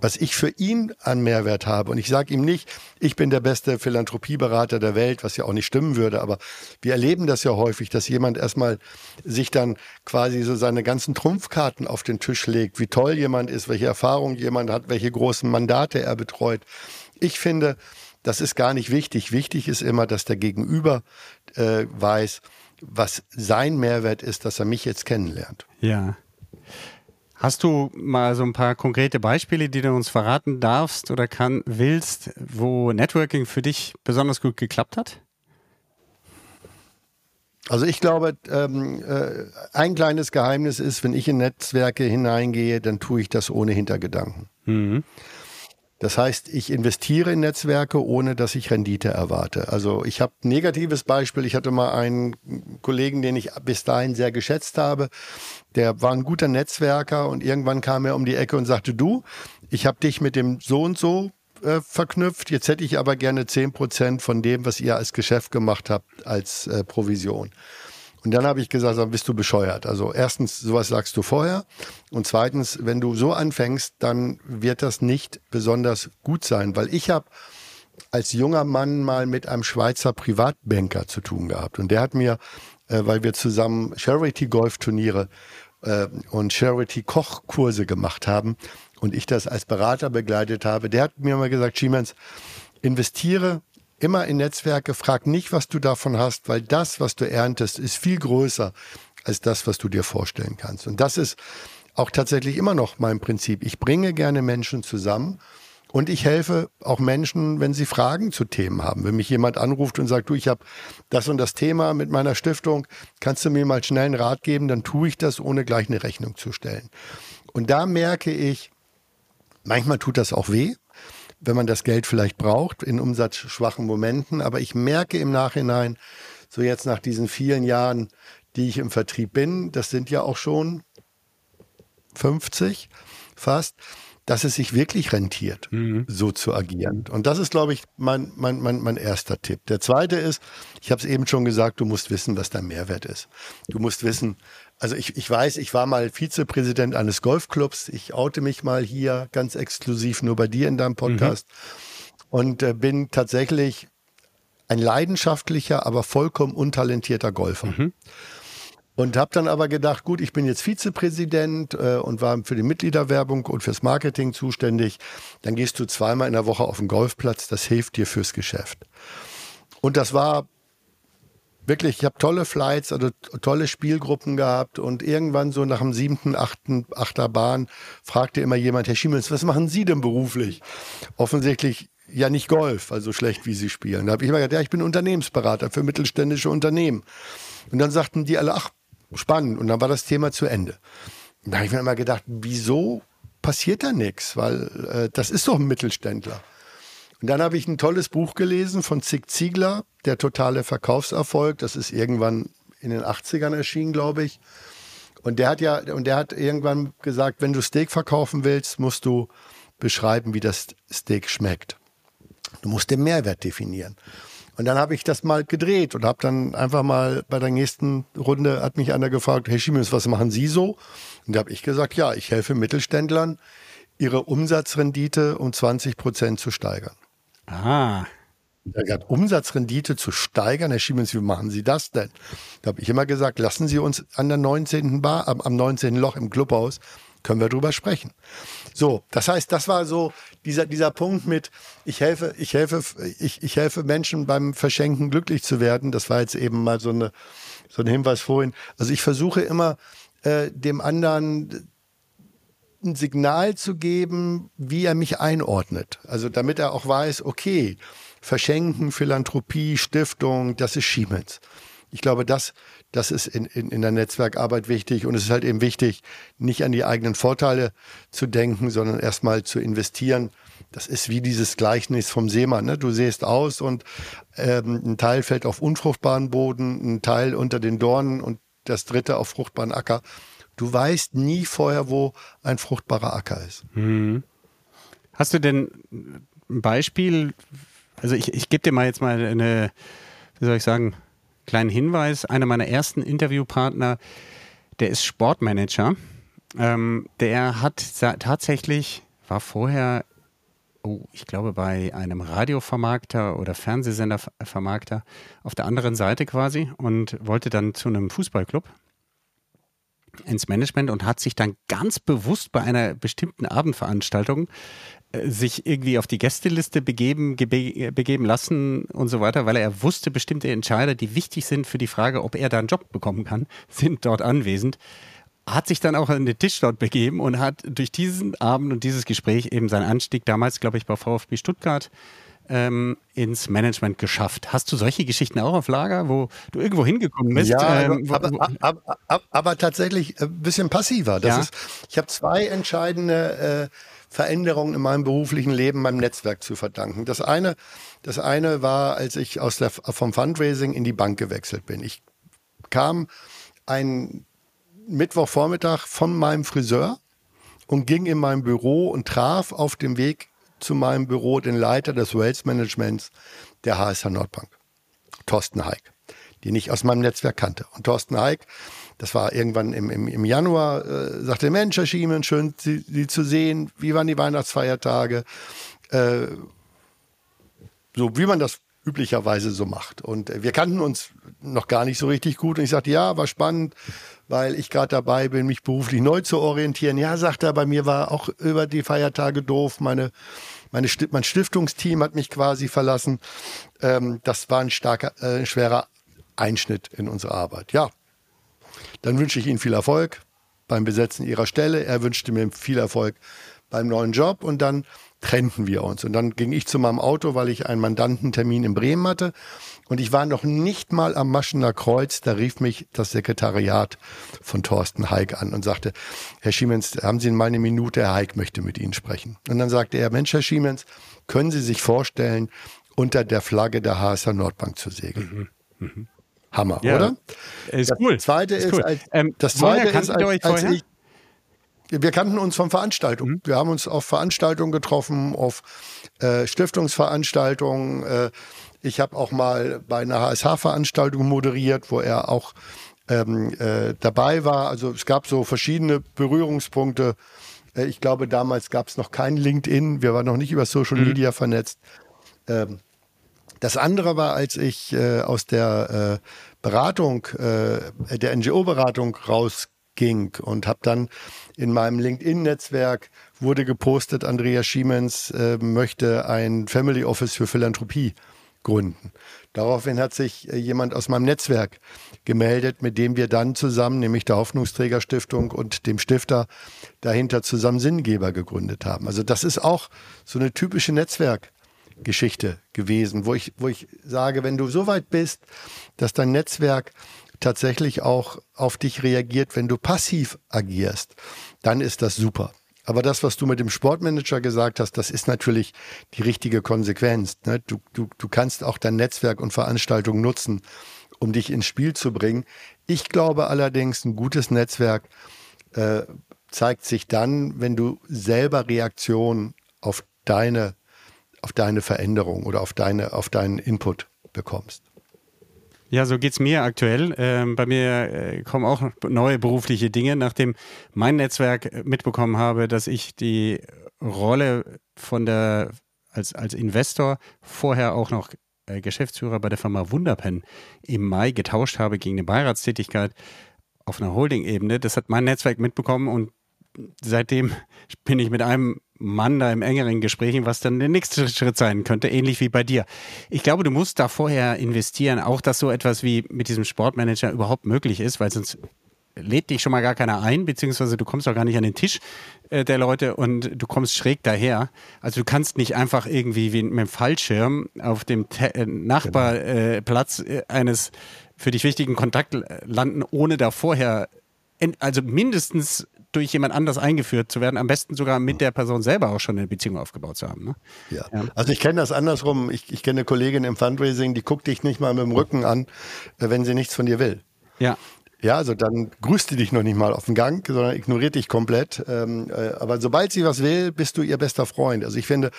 was ich für ihn an Mehrwert habe. Und ich sage ihm nicht, ich bin der beste Philanthropieberater der Welt, was ja auch nicht stimmen würde, aber wir erleben das ja häufig, dass jemand erstmal sich dann quasi so seine ganzen Trumpfkarten auf den Tisch legt, wie toll jemand ist, welche Erfahrung jemand hat, welche großen Mandate er betreut. Ich finde, das ist gar nicht wichtig. Wichtig ist immer, dass der Gegenüber äh, weiß, was sein Mehrwert ist, dass er mich jetzt kennenlernt. Ja. Hast du mal so ein paar konkrete Beispiele, die du uns verraten darfst oder kann, willst, wo Networking für dich besonders gut geklappt hat? Also ich glaube, ähm, äh, ein kleines Geheimnis ist, wenn ich in Netzwerke hineingehe, dann tue ich das ohne Hintergedanken. Mhm. Das heißt, ich investiere in Netzwerke, ohne dass ich Rendite erwarte. Also ich habe negatives Beispiel. Ich hatte mal einen Kollegen, den ich bis dahin sehr geschätzt habe. Der war ein guter Netzwerker und irgendwann kam er um die Ecke und sagte, du, ich habe dich mit dem so und so äh, verknüpft. Jetzt hätte ich aber gerne zehn Prozent von dem, was ihr als Geschäft gemacht habt, als äh, Provision. Und dann habe ich gesagt, dann bist du bescheuert. Also erstens, sowas sagst du vorher. Und zweitens, wenn du so anfängst, dann wird das nicht besonders gut sein. Weil ich habe als junger Mann mal mit einem Schweizer Privatbanker zu tun gehabt. Und der hat mir, äh, weil wir zusammen Charity-Golf-Turniere äh, und Charity-Kochkurse gemacht haben und ich das als Berater begleitet habe, der hat mir mal gesagt, Schiemens, investiere immer in Netzwerke, frag nicht, was du davon hast, weil das, was du erntest, ist viel größer als das, was du dir vorstellen kannst. Und das ist auch tatsächlich immer noch mein Prinzip. Ich bringe gerne Menschen zusammen und ich helfe auch Menschen, wenn sie Fragen zu Themen haben. Wenn mich jemand anruft und sagt, du, ich habe das und das Thema mit meiner Stiftung, kannst du mir mal schnell einen Rat geben, dann tue ich das, ohne gleich eine Rechnung zu stellen. Und da merke ich, manchmal tut das auch weh, wenn man das Geld vielleicht braucht in umsatzschwachen Momenten. Aber ich merke im Nachhinein, so jetzt nach diesen vielen Jahren, die ich im Vertrieb bin, das sind ja auch schon 50 fast, dass es sich wirklich rentiert, mhm. so zu agieren. Und das ist, glaube ich, mein, mein, mein, mein erster Tipp. Der zweite ist, ich habe es eben schon gesagt, du musst wissen, was dein Mehrwert ist. Du musst wissen, also ich, ich weiß, ich war mal Vizepräsident eines Golfclubs. Ich oute mich mal hier ganz exklusiv nur bei dir in deinem Podcast mhm. und äh, bin tatsächlich ein leidenschaftlicher, aber vollkommen untalentierter Golfer. Mhm. Und habe dann aber gedacht, gut, ich bin jetzt Vizepräsident äh, und war für die Mitgliederwerbung und fürs Marketing zuständig. Dann gehst du zweimal in der Woche auf den Golfplatz, das hilft dir fürs Geschäft. Und das war wirklich, ich habe tolle Flights, also tolle Spielgruppen gehabt und irgendwann so nach dem siebten, achten, achter Bahn fragte immer jemand, Herr Schiemens, was machen Sie denn beruflich? Offensichtlich ja nicht Golf, also schlecht, wie Sie spielen. Da habe ich immer gesagt, ja, ich bin Unternehmensberater für mittelständische Unternehmen. Und dann sagten die alle, ach, spannend. Und dann war das Thema zu Ende. Da habe ich mir immer gedacht, wieso passiert da nichts? Weil äh, das ist doch ein Mittelständler. Und dann habe ich ein tolles Buch gelesen von Zig Ziegler, Der totale Verkaufserfolg. Das ist irgendwann in den 80ern erschienen, glaube ich. Und der hat ja, und der hat irgendwann gesagt, wenn du Steak verkaufen willst, musst du beschreiben, wie das Steak schmeckt. Du musst den Mehrwert definieren. Und dann habe ich das mal gedreht und habe dann einfach mal bei der nächsten Runde hat mich einer gefragt, Herr Schiemens, was machen Sie so? Und da habe ich gesagt, ja, ich helfe Mittelständlern, ihre Umsatzrendite um 20 Prozent zu steigern. Ah. Er hat Umsatzrendite zu steigern. Herr Schiemens, wie machen Sie das denn? Da habe ich immer gesagt, lassen Sie uns an der 19. Bar, am 19. Loch im Clubhaus, können wir drüber sprechen. So, das heißt, das war so dieser, dieser Punkt mit, ich helfe, ich helfe, ich, ich helfe Menschen beim Verschenken glücklich zu werden. Das war jetzt eben mal so, eine, so ein Hinweis vorhin. Also ich versuche immer, äh, dem anderen ein Signal zu geben, wie er mich einordnet. Also damit er auch weiß, okay, Verschenken, Philanthropie, Stiftung, das ist Schiemens. Ich glaube, das, das ist in, in, in der Netzwerkarbeit wichtig und es ist halt eben wichtig, nicht an die eigenen Vorteile zu denken, sondern erstmal zu investieren. Das ist wie dieses Gleichnis vom Seemann. Ne? Du siehst aus und ähm, ein Teil fällt auf unfruchtbaren Boden, ein Teil unter den Dornen und das dritte auf fruchtbaren Acker. Du weißt nie vorher, wo ein fruchtbarer Acker ist. Hm. Hast du denn ein Beispiel? Also ich, ich gebe dir mal jetzt mal eine, wie soll ich sagen, kleinen Hinweis. Einer meiner ersten Interviewpartner, der ist Sportmanager. Ähm, der hat tatsächlich, war vorher, oh, ich glaube, bei einem Radiovermarkter oder Fernsehsendervermarkter auf der anderen Seite quasi und wollte dann zu einem Fußballclub ins Management und hat sich dann ganz bewusst bei einer bestimmten Abendveranstaltung äh, sich irgendwie auf die Gästeliste begeben, begeben lassen und so weiter, weil er wusste, bestimmte Entscheider, die wichtig sind für die Frage, ob er da einen Job bekommen kann, sind dort anwesend. Hat sich dann auch an den Tisch dort begeben und hat durch diesen Abend und dieses Gespräch eben seinen Anstieg damals, glaube ich, bei VfB Stuttgart ähm, ins Management geschafft. Hast du solche Geschichten auch auf Lager, wo du irgendwo hingekommen bist? Ja, ähm, aber, aber, aber, aber, tatsächlich ein bisschen passiver. Das ja? ist, ich habe zwei entscheidende äh, Veränderungen in meinem beruflichen Leben meinem Netzwerk zu verdanken. Das eine, das eine war, als ich aus der, vom Fundraising in die Bank gewechselt bin. Ich kam einen Mittwochvormittag von meinem Friseur und ging in mein Büro und traf auf dem Weg zu meinem Büro den Leiter des Wealth Managements der HSH Nordbank, Thorsten Heik. den ich aus meinem Netzwerk kannte. Und Thorsten Heik, das war irgendwann im, im, im Januar, äh, sagte, Mensch, Herr Schiemen, schön, Sie, Sie zu sehen. Wie waren die Weihnachtsfeiertage? Äh, so wie man das üblicherweise so macht. Und äh, wir kannten uns noch gar nicht so richtig gut. Und ich sagte, ja, war spannend, weil ich gerade dabei bin, mich beruflich neu zu orientieren. Ja, sagt er, bei mir war auch über die Feiertage doof. Meine, meine St mein Stiftungsteam hat mich quasi verlassen. Ähm, das war ein starker, äh, schwerer Einschnitt in unsere Arbeit. Ja, dann wünsche ich Ihnen viel Erfolg beim Besetzen Ihrer Stelle. Er wünschte mir viel Erfolg beim neuen Job und dann trennten wir uns. Und dann ging ich zu meinem Auto, weil ich einen Mandantentermin in Bremen hatte. Und ich war noch nicht mal am Maschener Kreuz. Da rief mich das Sekretariat von Thorsten Heik an und sagte, Herr Schiemens, haben Sie mal eine Minute? Herr Heik möchte mit Ihnen sprechen. Und dann sagte er, Mensch, Herr Schiemens, können Sie sich vorstellen, unter der Flagge der HSR Nordbank zu segeln? Mhm. Mhm. Hammer, ja, oder? Ist das cool. Zweite ist, cool. als, ähm, das zweite ist, als, als ich, wir kannten uns von Veranstaltungen. Mhm. Wir haben uns auf Veranstaltungen getroffen, auf äh, Stiftungsveranstaltungen. Äh, ich habe auch mal bei einer HSH-Veranstaltung moderiert, wo er auch ähm, äh, dabei war. Also es gab so verschiedene Berührungspunkte. Äh, ich glaube, damals gab es noch kein LinkedIn. Wir waren noch nicht über Social mhm. Media vernetzt. Ähm, das andere war, als ich äh, aus der äh, Beratung, äh, der NGO-Beratung rausging und habe dann in meinem LinkedIn-Netzwerk wurde gepostet, Andrea Schiemens äh, möchte ein Family Office für Philanthropie gründen. Daraufhin hat sich äh, jemand aus meinem Netzwerk gemeldet, mit dem wir dann zusammen, nämlich der Hoffnungsträgerstiftung und dem Stifter dahinter zusammen Sinngeber gegründet haben. Also das ist auch so eine typische Netzwerkgeschichte gewesen, wo ich, wo ich sage, wenn du so weit bist, dass dein Netzwerk tatsächlich auch auf dich reagiert, wenn du passiv agierst, dann ist das super. Aber das, was du mit dem Sportmanager gesagt hast, das ist natürlich die richtige Konsequenz. Ne? Du, du, du kannst auch dein Netzwerk und Veranstaltungen nutzen, um dich ins Spiel zu bringen. Ich glaube allerdings, ein gutes Netzwerk äh, zeigt sich dann, wenn du selber Reaktion auf deine, auf deine Veränderung oder auf, deine, auf deinen Input bekommst. Ja, so geht es mir aktuell. Ähm, bei mir äh, kommen auch neue berufliche Dinge, nachdem mein Netzwerk mitbekommen habe, dass ich die Rolle von der als, als Investor vorher auch noch äh, Geschäftsführer bei der Firma Wunderpen im Mai getauscht habe gegen eine Beiratstätigkeit auf einer Holding-Ebene. Das hat mein Netzwerk mitbekommen und seitdem bin ich mit einem Mann da im engeren Gesprächen, was dann der nächste Schritt sein könnte, ähnlich wie bei dir. Ich glaube, du musst da vorher investieren, auch dass so etwas wie mit diesem Sportmanager überhaupt möglich ist, weil sonst lädt dich schon mal gar keiner ein, beziehungsweise du kommst auch gar nicht an den Tisch äh, der Leute und du kommst schräg daher. Also du kannst nicht einfach irgendwie wie mit dem Fallschirm auf dem Te äh, Nachbarplatz äh, eines für dich wichtigen Kontakt landen, ohne da vorher also mindestens durch jemand anders eingeführt zu werden, am besten sogar mit der Person selber auch schon eine Beziehung aufgebaut zu haben. Ne? Ja. ja. also ich kenne das andersrum. Ich, ich kenne eine Kollegin im Fundraising, die guckt dich nicht mal mit dem Rücken an, äh, wenn sie nichts von dir will. Ja. Ja, also dann grüßt die dich noch nicht mal auf den Gang, sondern ignoriert dich komplett. Ähm, äh, aber sobald sie was will, bist du ihr bester Freund. Also ich finde,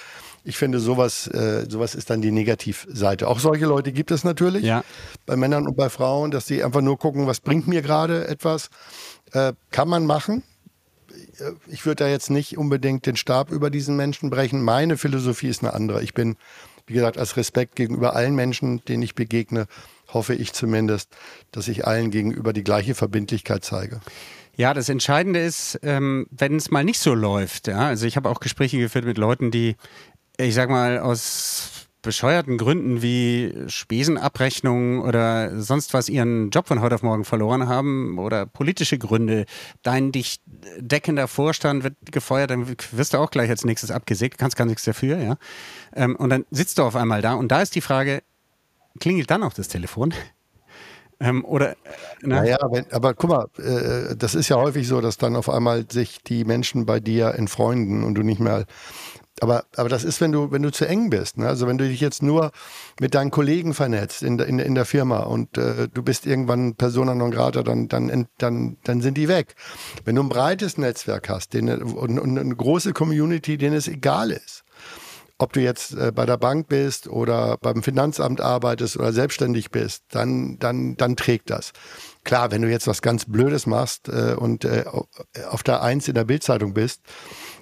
ich finde sowas, äh, sowas ist dann die Negativseite. Auch solche Leute gibt es natürlich ja. bei Männern und bei Frauen, dass sie einfach nur gucken, was bringt mir gerade etwas. Äh, kann man machen. Äh, ich würde da jetzt nicht unbedingt den Stab über diesen Menschen brechen. Meine Philosophie ist eine andere. Ich bin, wie gesagt, als Respekt gegenüber allen Menschen, denen ich begegne, hoffe ich zumindest, dass ich allen gegenüber die gleiche Verbindlichkeit zeige. Ja, das Entscheidende ist, ähm, wenn es mal nicht so läuft. Also ich habe auch Gespräche geführt mit Leuten, die, ich sag mal, aus bescheuerten Gründen wie Spesenabrechnung oder sonst was ihren Job von heute auf morgen verloren haben oder politische Gründe. Dein dich deckender Vorstand wird gefeuert, dann wirst du auch gleich als nächstes abgesägt, kannst gar nichts dafür, ja. Ähm, und dann sitzt du auf einmal da und da ist die Frage, klingelt dann auch das Telefon? Ähm, oder, ne? Naja, wenn, aber guck mal, äh, das ist ja häufig so, dass dann auf einmal sich die Menschen bei dir entfreunden und du nicht mehr aber, aber das ist, wenn du, wenn du zu eng bist. Ne? Also wenn du dich jetzt nur mit deinen Kollegen vernetzt in, in, in der Firma und äh, du bist irgendwann Persona non grata, dann, dann, dann, dann sind die weg. Wenn du ein breites Netzwerk hast den, und, und eine große Community, denen es egal ist, ob du jetzt äh, bei der Bank bist oder beim Finanzamt arbeitest oder selbstständig bist, dann, dann, dann trägt das. Klar, wenn du jetzt was ganz Blödes machst äh, und äh, auf der Eins in der Bildzeitung bist,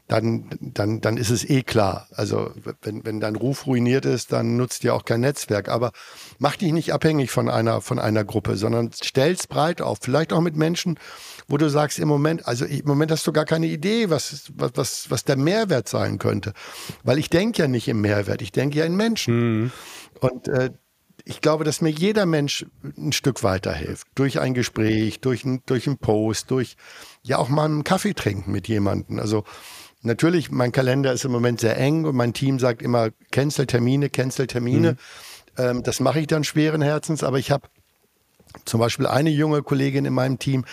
dann, dann, dann ist es eh klar. Also wenn, wenn dein Ruf ruiniert ist, dann nutzt dir auch kein Netzwerk. Aber mach dich nicht abhängig von einer, von einer Gruppe, sondern stell's breit auf. Vielleicht auch mit Menschen, wo du sagst, im Moment, also im Moment hast du gar keine Idee, was, was, was der Mehrwert sein könnte. Weil ich denke ja nicht im Mehrwert, ich denke ja in Menschen. Mhm. Und äh, ich glaube, dass mir jeder Mensch ein Stück weiterhilft. Durch ein Gespräch, durch ein, durch einen Post, durch ja auch mal einen Kaffee trinken mit jemandem. Also natürlich, mein Kalender ist im Moment sehr eng und mein Team sagt immer, cancel Termine, cancel Termine. Mhm. Ähm, das mache ich dann schweren Herzens, aber ich habe zum Beispiel eine junge Kollegin in meinem Team,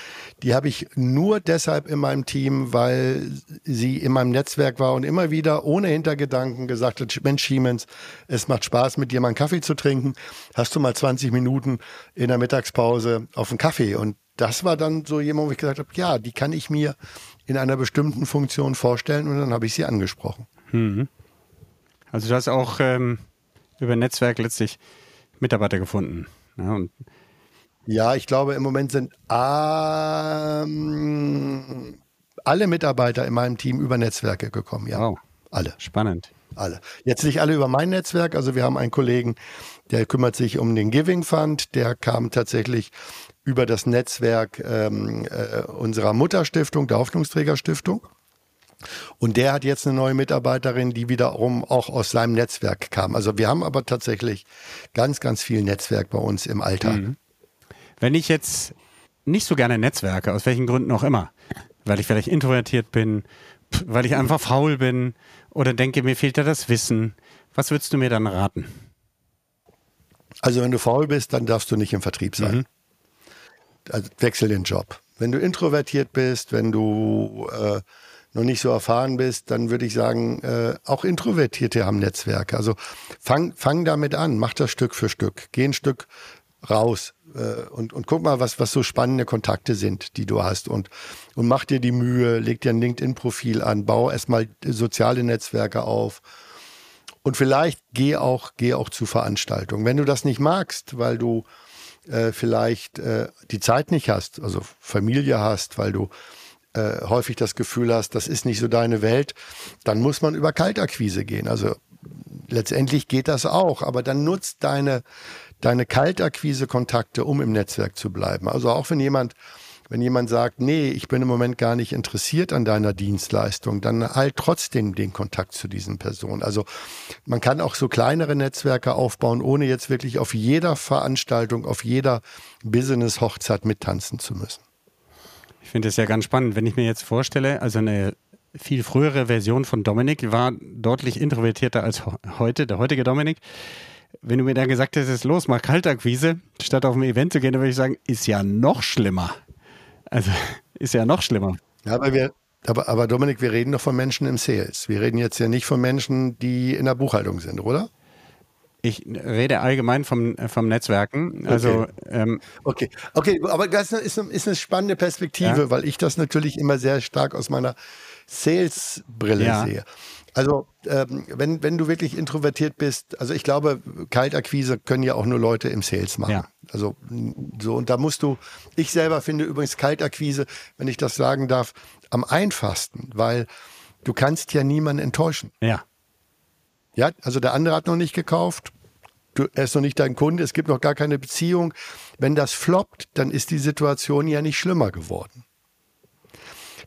die habe ich nur deshalb in meinem Team, weil sie in meinem Netzwerk war und immer wieder ohne Hintergedanken gesagt hat, Mensch Siemens, es macht Spaß mit dir mal einen Kaffee zu trinken. Hast du mal 20 Minuten in der Mittagspause auf einen Kaffee? Und das war dann so jemand, wo ich gesagt habe, ja, die kann ich mir in einer bestimmten Funktion vorstellen und dann habe ich sie angesprochen. Mhm. Also du hast auch ähm, über Netzwerk letztlich Mitarbeiter gefunden. Ja, und ja, ich glaube, im Moment sind ähm, alle Mitarbeiter in meinem Team über Netzwerke gekommen. Ja, wow. alle. Spannend. Alle. Jetzt nicht alle über mein Netzwerk. Also wir haben einen Kollegen, der kümmert sich um den Giving Fund. Der kam tatsächlich über das Netzwerk ähm, äh, unserer Mutterstiftung, der Hoffnungsträgerstiftung. Und der hat jetzt eine neue Mitarbeiterin, die wiederum auch aus seinem Netzwerk kam. Also wir haben aber tatsächlich ganz, ganz viel Netzwerk bei uns im Alltag. Mhm. Wenn ich jetzt nicht so gerne netzwerke, aus welchen Gründen auch immer, weil ich vielleicht introvertiert bin, weil ich einfach faul bin oder denke, mir fehlt da das Wissen, was würdest du mir dann raten? Also wenn du faul bist, dann darfst du nicht im Vertrieb sein. Mhm. Also wechsel den Job. Wenn du introvertiert bist, wenn du äh, noch nicht so erfahren bist, dann würde ich sagen, äh, auch Introvertierte haben Netzwerke. Also fang, fang damit an, mach das Stück für Stück. Geh ein Stück raus äh, und, und guck mal, was, was so spannende Kontakte sind, die du hast. Und, und mach dir die Mühe, leg dir ein LinkedIn-Profil an, bau erstmal soziale Netzwerke auf. Und vielleicht geh auch, geh auch zu Veranstaltungen. Wenn du das nicht magst, weil du äh, vielleicht äh, die Zeit nicht hast, also Familie hast, weil du äh, häufig das Gefühl hast, das ist nicht so deine Welt, dann muss man über Kaltakquise gehen. Also letztendlich geht das auch, aber dann nutzt deine, deine Kaltakquise-Kontakte, um im Netzwerk zu bleiben. Also auch wenn jemand, wenn jemand sagt, nee, ich bin im Moment gar nicht interessiert an deiner Dienstleistung, dann halt trotzdem den Kontakt zu diesen Personen. Also man kann auch so kleinere Netzwerke aufbauen, ohne jetzt wirklich auf jeder Veranstaltung, auf jeder Business-Hochzeit mittanzen zu müssen. Ich finde es ja ganz spannend, wenn ich mir jetzt vorstelle, also eine viel frühere Version von Dominik war deutlich introvertierter als heute, der heutige Dominik wenn du mir dann gesagt hättest, los, mach Kaltakquise, statt auf ein Event zu gehen, dann würde ich sagen, ist ja noch schlimmer. Also ist ja noch schlimmer. Ja, aber wir, aber, aber Dominik, wir reden doch von Menschen im Sales. Wir reden jetzt ja nicht von Menschen, die in der Buchhaltung sind, oder? Ich rede allgemein vom, vom Netzwerken. Also, okay. Ähm, okay. okay, aber das ist, ist eine spannende Perspektive, ja. weil ich das natürlich immer sehr stark aus meiner Sales-Brille ja. sehe. Also ähm, wenn, wenn du wirklich introvertiert bist, also ich glaube, Kaltakquise können ja auch nur Leute im Sales machen. Ja. Also so, und da musst du, ich selber finde übrigens Kaltakquise, wenn ich das sagen darf, am einfachsten, weil du kannst ja niemanden enttäuschen. Ja. Ja, also der andere hat noch nicht gekauft, du, er ist noch nicht dein Kunde, es gibt noch gar keine Beziehung. Wenn das floppt, dann ist die Situation ja nicht schlimmer geworden.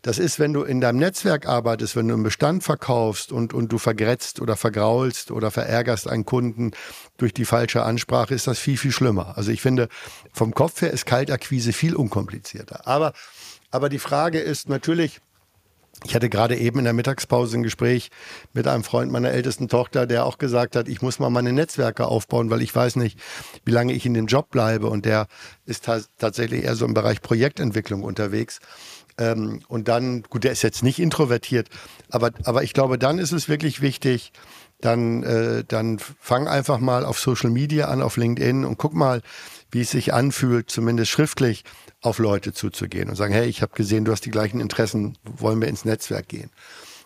Das ist, wenn du in deinem Netzwerk arbeitest, wenn du im Bestand verkaufst und, und du vergrätzt oder vergraulst oder verärgerst einen Kunden durch die falsche Ansprache, ist das viel, viel schlimmer. Also ich finde, vom Kopf her ist Kaltakquise viel unkomplizierter. Aber, aber die Frage ist natürlich, ich hatte gerade eben in der Mittagspause ein Gespräch mit einem Freund meiner ältesten Tochter, der auch gesagt hat, ich muss mal meine Netzwerke aufbauen, weil ich weiß nicht, wie lange ich in dem Job bleibe. Und der ist tatsächlich eher so im Bereich Projektentwicklung unterwegs. Ähm, und dann, gut, der ist jetzt nicht introvertiert, aber, aber ich glaube, dann ist es wirklich wichtig, dann, äh, dann fang einfach mal auf Social Media an, auf LinkedIn und guck mal, wie es sich anfühlt, zumindest schriftlich auf Leute zuzugehen und sagen, hey, ich habe gesehen, du hast die gleichen Interessen, wollen wir ins Netzwerk gehen.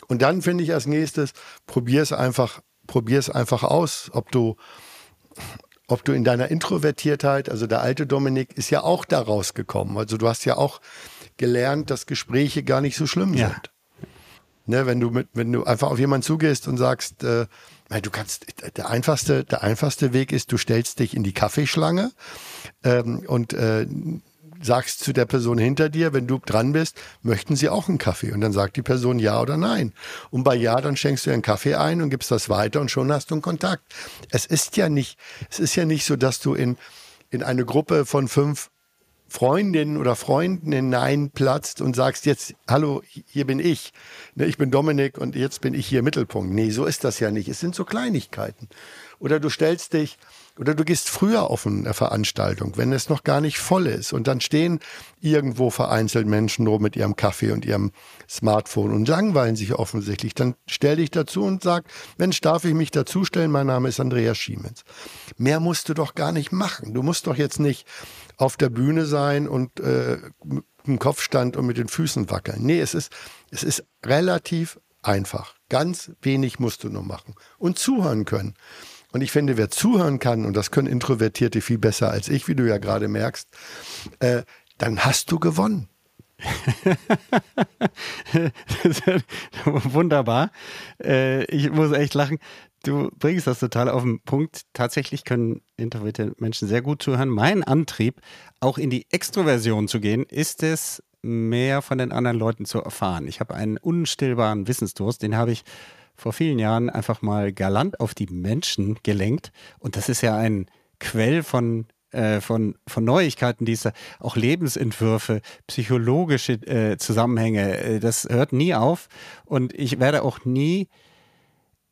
Und dann finde ich als nächstes, probier es einfach probier es einfach aus, ob du, ob du in deiner Introvertiertheit, also der alte Dominik ist ja auch da rausgekommen. Also du hast ja auch gelernt, dass Gespräche gar nicht so schlimm ja. sind. Ne, wenn du mit, wenn du einfach auf jemanden zugehst und sagst, äh, du kannst, der einfachste, der einfachste Weg ist, du stellst dich in die Kaffeeschlange ähm, und äh, sagst zu der Person hinter dir, wenn du dran bist, möchten sie auch einen Kaffee? Und dann sagt die Person ja oder nein. Und bei ja, dann schenkst du einen Kaffee ein und gibst das weiter und schon hast du einen Kontakt. Es ist ja nicht, es ist ja nicht so, dass du in, in eine Gruppe von fünf Freundinnen oder Freunden hineinplatzt und sagst jetzt, hallo, hier bin ich. Ne, ich bin Dominik und jetzt bin ich hier Mittelpunkt. Nee, so ist das ja nicht. Es sind so Kleinigkeiten. Oder du stellst dich oder du gehst früher auf eine Veranstaltung, wenn es noch gar nicht voll ist. Und dann stehen irgendwo vereinzelt Menschen rum mit ihrem Kaffee und ihrem Smartphone und langweilen sich offensichtlich. Dann stell dich dazu und sag, Mensch, darf ich mich dazustellen? Mein Name ist Andreas Schiemens. Mehr musst du doch gar nicht machen. Du musst doch jetzt nicht auf der Bühne sein und äh, dem Kopfstand und mit den Füßen wackeln. Nee, es ist, es ist relativ einfach. Ganz wenig musst du nur machen. Und zuhören können. Und ich finde, wer zuhören kann, und das können Introvertierte viel besser als ich, wie du ja gerade merkst, äh, dann hast du gewonnen. Wunderbar. Äh, ich muss echt lachen. Du bringst das total auf den Punkt. Tatsächlich können introvertierte Menschen sehr gut zuhören. Mein Antrieb, auch in die Extroversion zu gehen, ist es, mehr von den anderen Leuten zu erfahren. Ich habe einen unstillbaren Wissensdurst, den habe ich vor vielen Jahren einfach mal galant auf die Menschen gelenkt. Und das ist ja ein Quell von äh, von, von Neuigkeiten, die auch Lebensentwürfe, psychologische äh, Zusammenhänge, äh, das hört nie auf. Und ich werde auch nie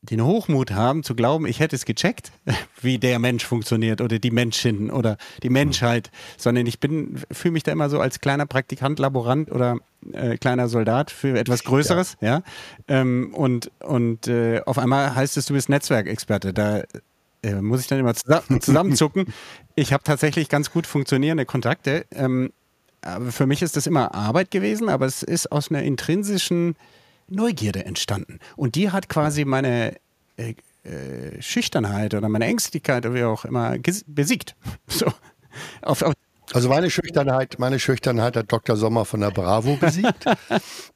den Hochmut haben, zu glauben, ich hätte es gecheckt, wie der Mensch funktioniert oder die Menschin oder die Menschheit, sondern ich bin, fühle mich da immer so als kleiner Praktikant, Laborant oder äh, kleiner Soldat für etwas Größeres, ja. ja? Ähm, und und äh, auf einmal heißt es, du bist Netzwerkexperte. Da äh, muss ich dann immer zusammen, zusammenzucken. ich habe tatsächlich ganz gut funktionierende Kontakte. Ähm, für mich ist das immer Arbeit gewesen, aber es ist aus einer intrinsischen Neugierde entstanden. Und die hat quasi meine äh, äh, Schüchternheit oder meine Ängstlichkeit oder wie auch immer besiegt. So. Auf, auf also meine Schüchternheit, meine Schüchternheit hat Dr. Sommer von der Bravo besiegt.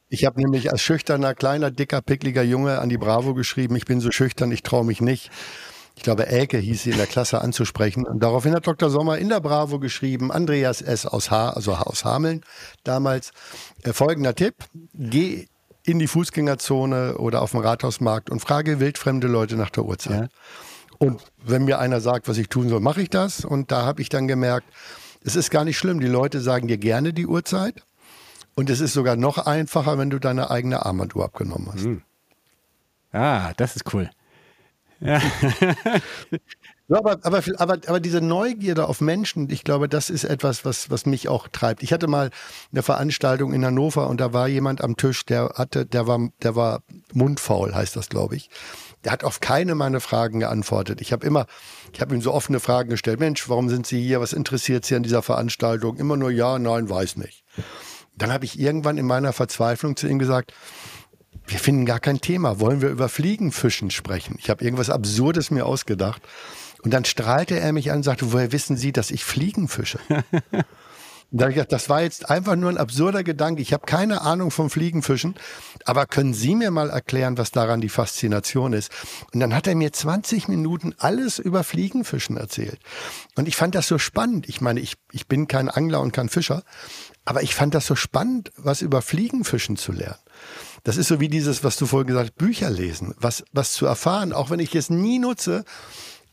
Ich habe nämlich als schüchterner, kleiner, dicker, pickliger Junge an die Bravo geschrieben, ich bin so schüchtern, ich traue mich nicht. Ich glaube, Elke hieß sie in der Klasse anzusprechen. Und daraufhin hat Dr. Sommer in der Bravo geschrieben, Andreas S. aus H., also aus Hameln damals, äh, folgender Tipp, geh in die Fußgängerzone oder auf dem Rathausmarkt und frage wildfremde Leute nach der Uhrzeit. Ja. Und wenn mir einer sagt, was ich tun soll, mache ich das. Und da habe ich dann gemerkt, es ist gar nicht schlimm. Die Leute sagen dir gerne die Uhrzeit. Und es ist sogar noch einfacher, wenn du deine eigene Armbanduhr abgenommen hast. Mhm. Ah, das ist cool. Ja. Ja, aber, aber, aber, aber diese Neugierde auf Menschen, ich glaube, das ist etwas, was, was mich auch treibt. Ich hatte mal eine Veranstaltung in Hannover und da war jemand am Tisch, der hatte, der war, der war mundfaul, heißt das, glaube ich. Der hat auf keine meiner Fragen geantwortet. Ich habe immer, ich habe ihm so offene Fragen gestellt. Mensch, warum sind Sie hier? Was interessiert Sie an dieser Veranstaltung? Immer nur ja, nein, weiß nicht. Dann habe ich irgendwann in meiner Verzweiflung zu ihm gesagt, wir finden gar kein Thema. Wollen wir über Fliegenfischen sprechen? Ich habe irgendwas Absurdes mir ausgedacht. Und dann strahlte er mich an und sagte, woher wissen Sie, dass ich Fliegen fische? Da habe ich gedacht, das war jetzt einfach nur ein absurder Gedanke. Ich habe keine Ahnung vom Fliegenfischen, aber können Sie mir mal erklären, was daran die Faszination ist? Und dann hat er mir 20 Minuten alles über Fliegenfischen erzählt. Und ich fand das so spannend. Ich meine, ich, ich bin kein Angler und kein Fischer, aber ich fand das so spannend, was über Fliegenfischen zu lernen. Das ist so wie dieses, was du vorhin gesagt hast, Bücher lesen, was, was zu erfahren, auch wenn ich es nie nutze,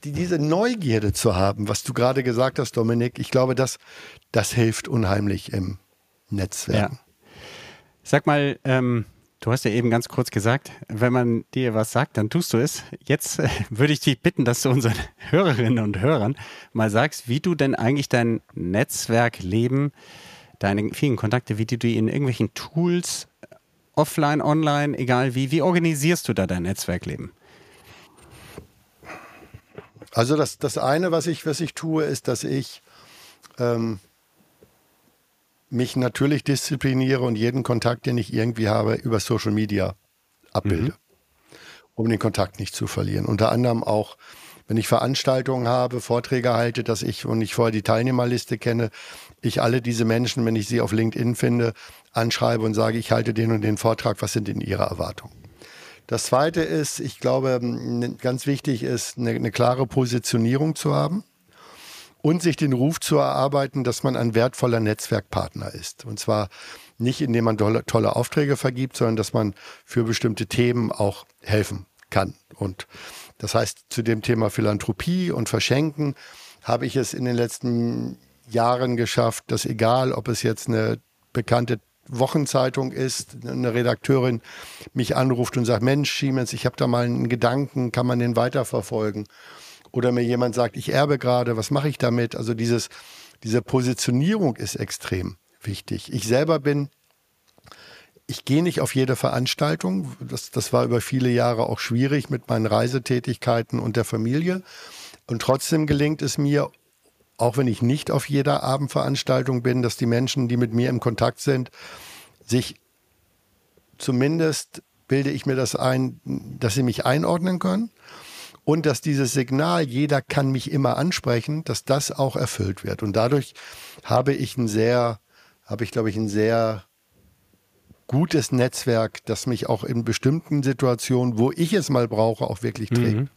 die, diese Neugierde zu haben, was du gerade gesagt hast, Dominik, ich glaube, das, das hilft unheimlich im Netzwerk. Ja. Sag mal, ähm, du hast ja eben ganz kurz gesagt, wenn man dir was sagt, dann tust du es. Jetzt äh, würde ich dich bitten, dass du unseren Hörerinnen und Hörern mal sagst, wie du denn eigentlich dein Netzwerkleben, deine vielen Kontakte, wie du die in irgendwelchen Tools, offline, online, egal wie, wie organisierst du da dein Netzwerkleben? Also das, das eine, was ich, was ich tue, ist, dass ich ähm, mich natürlich diszipliniere und jeden Kontakt, den ich irgendwie habe, über Social Media abbilde. Mhm. um den Kontakt nicht zu verlieren. Unter anderem auch, wenn ich Veranstaltungen habe, Vorträge halte, dass ich, und ich vorher die Teilnehmerliste kenne, ich alle diese Menschen, wenn ich sie auf LinkedIn finde, anschreibe und sage, ich halte den und den Vortrag, was sind denn Ihre Erwartungen? Das Zweite ist, ich glaube, ganz wichtig ist, eine, eine klare Positionierung zu haben und sich den Ruf zu erarbeiten, dass man ein wertvoller Netzwerkpartner ist. Und zwar nicht, indem man tolle Aufträge vergibt, sondern dass man für bestimmte Themen auch helfen kann. Und das heißt, zu dem Thema Philanthropie und Verschenken habe ich es in den letzten Jahren geschafft, dass egal, ob es jetzt eine bekannte Wochenzeitung ist, eine Redakteurin mich anruft und sagt, Mensch, Siemens, ich habe da mal einen Gedanken, kann man den weiterverfolgen? Oder mir jemand sagt, ich erbe gerade, was mache ich damit? Also dieses, diese Positionierung ist extrem wichtig. Ich selber bin, ich gehe nicht auf jede Veranstaltung. Das, das war über viele Jahre auch schwierig mit meinen Reisetätigkeiten und der Familie. Und trotzdem gelingt es mir, auch wenn ich nicht auf jeder Abendveranstaltung bin, dass die Menschen, die mit mir im Kontakt sind, sich zumindest bilde ich mir das ein, dass sie mich einordnen können und dass dieses Signal, jeder kann mich immer ansprechen, dass das auch erfüllt wird. Und dadurch habe ich ein sehr, habe ich glaube ich ein sehr gutes Netzwerk, das mich auch in bestimmten Situationen, wo ich es mal brauche, auch wirklich trägt. Mhm.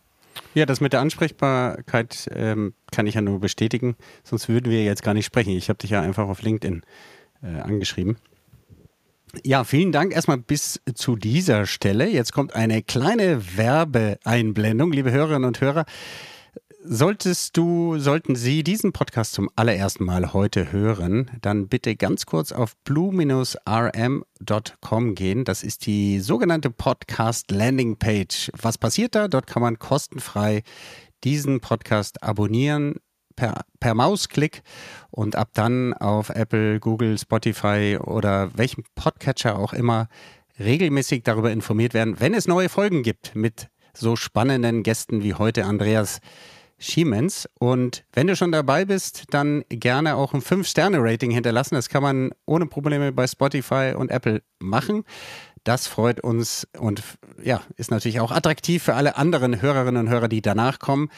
Ja, das mit der Ansprechbarkeit ähm, kann ich ja nur bestätigen, sonst würden wir jetzt gar nicht sprechen. Ich habe dich ja einfach auf LinkedIn äh, angeschrieben. Ja, vielen Dank erstmal bis zu dieser Stelle. Jetzt kommt eine kleine Werbeeinblendung, liebe Hörerinnen und Hörer. Solltest du, sollten Sie diesen Podcast zum allerersten Mal heute hören, dann bitte ganz kurz auf blue-rm.com gehen. Das ist die sogenannte Podcast Landing Page. Was passiert da? Dort kann man kostenfrei diesen Podcast abonnieren per, per Mausklick und ab dann auf Apple, Google, Spotify oder welchem Podcatcher auch immer regelmäßig darüber informiert werden, wenn es neue Folgen gibt mit so spannenden Gästen wie heute Andreas Schiemens. Und wenn du schon dabei bist, dann gerne auch ein 5-Sterne-Rating hinterlassen. Das kann man ohne Probleme bei Spotify und Apple machen. Das freut uns und ja, ist natürlich auch attraktiv für alle anderen Hörerinnen und Hörer, die danach kommen.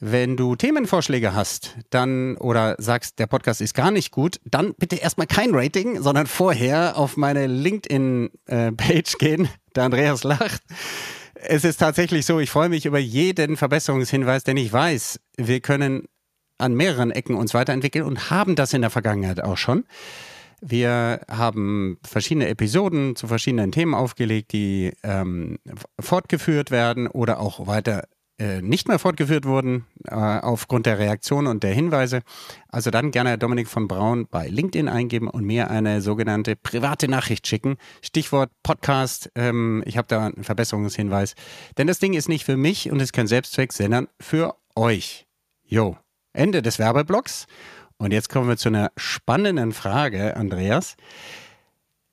Wenn du Themenvorschläge hast, dann oder sagst, der Podcast ist gar nicht gut, dann bitte erstmal kein Rating, sondern vorher auf meine LinkedIn-Page äh, gehen. Der Andreas lacht es ist tatsächlich so, ich freue mich über jeden Verbesserungshinweis, denn ich weiß, wir können an mehreren Ecken uns weiterentwickeln und haben das in der Vergangenheit auch schon. Wir haben verschiedene Episoden zu verschiedenen Themen aufgelegt, die ähm, fortgeführt werden oder auch weiter nicht mehr fortgeführt wurden äh, aufgrund der Reaktion und der Hinweise. Also dann gerne Dominik von Braun bei LinkedIn eingeben und mir eine sogenannte private Nachricht schicken. Stichwort Podcast. Ähm, ich habe da einen Verbesserungshinweis. Denn das Ding ist nicht für mich und ist kein Selbstzweck, sondern für euch. Jo, Ende des Werbeblocks. Und jetzt kommen wir zu einer spannenden Frage, Andreas.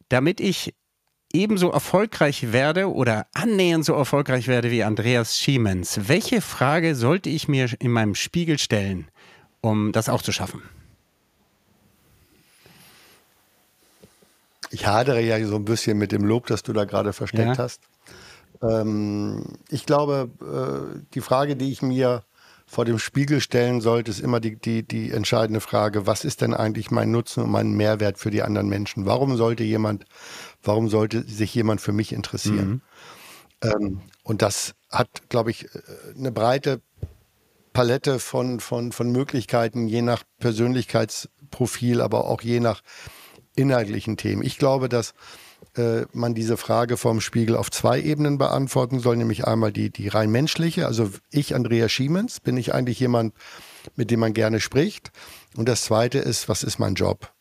Damit ich ebenso erfolgreich werde oder annähernd so erfolgreich werde wie Andreas Schiemens, welche Frage sollte ich mir in meinem Spiegel stellen, um das auch zu schaffen? Ich hadere ja so ein bisschen mit dem Lob, das du da gerade versteckt ja. hast. Ähm, ich glaube, äh, die Frage, die ich mir vor dem Spiegel stellen sollte, ist immer die, die, die entscheidende Frage, was ist denn eigentlich mein Nutzen und mein Mehrwert für die anderen Menschen? Warum sollte jemand Warum sollte sich jemand für mich interessieren? Mhm. Ähm, und das hat, glaube ich, äh, eine breite Palette von, von, von Möglichkeiten, je nach Persönlichkeitsprofil, aber auch je nach inhaltlichen Themen. Ich glaube, dass man diese Frage vom Spiegel auf zwei Ebenen beantworten soll, nämlich einmal die, die rein menschliche, also ich, Andrea Schiemens, bin ich eigentlich jemand, mit dem man gerne spricht. Und das zweite ist, was ist mein Job?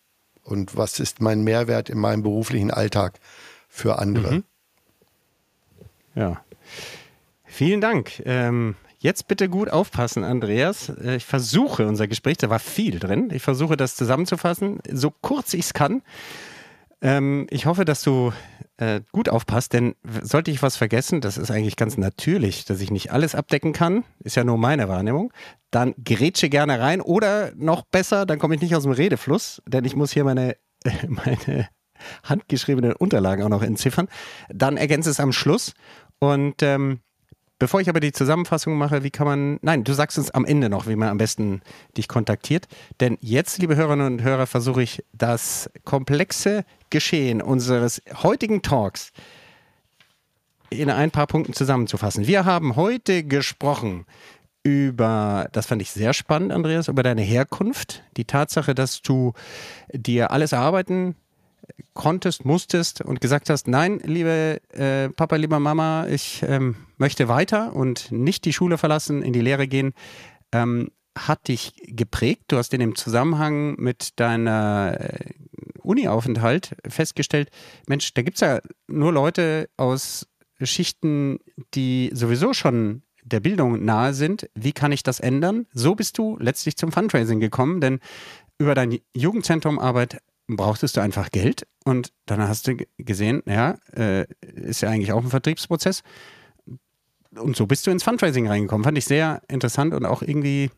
und was ist mein Mehrwert in meinem beruflichen Alltag für andere. Mhm. Ja. Vielen Dank. Ähm, jetzt bitte gut aufpassen, Andreas. Äh, ich versuche unser Gespräch, da war viel drin. Ich versuche das zusammenzufassen, so kurz ich es kann. Ähm, ich hoffe, dass du äh, gut aufpasst, denn sollte ich was vergessen, das ist eigentlich ganz natürlich, dass ich nicht alles abdecken kann, ist ja nur meine Wahrnehmung, dann grätsche gerne rein oder noch besser, dann komme ich nicht aus dem Redefluss, denn ich muss hier meine, äh, meine handgeschriebenen Unterlagen auch noch entziffern. Dann ergänze es am Schluss und ähm, Bevor ich aber die Zusammenfassung mache, wie kann man, nein, du sagst uns am Ende noch, wie man am besten dich kontaktiert. Denn jetzt, liebe Hörerinnen und Hörer, versuche ich das komplexe Geschehen unseres heutigen Talks in ein paar Punkten zusammenzufassen. Wir haben heute gesprochen über, das fand ich sehr spannend, Andreas, über deine Herkunft, die Tatsache, dass du dir alles erarbeiten konntest, musstest und gesagt hast, nein, liebe äh, Papa, lieber Mama, ich ähm, möchte weiter und nicht die Schule verlassen, in die Lehre gehen, ähm, hat dich geprägt. Du hast in dem Zusammenhang mit deiner äh, Uni-Aufenthalt festgestellt, Mensch, da gibt es ja nur Leute aus Schichten, die sowieso schon der Bildung nahe sind. Wie kann ich das ändern? So bist du letztlich zum Fundraising gekommen, denn über dein Jugendzentrum Arbeit brauchtest du einfach Geld und dann hast du gesehen, ja, äh, ist ja eigentlich auch ein Vertriebsprozess. Und so bist du ins Fundraising reingekommen. Fand ich sehr interessant und auch irgendwie,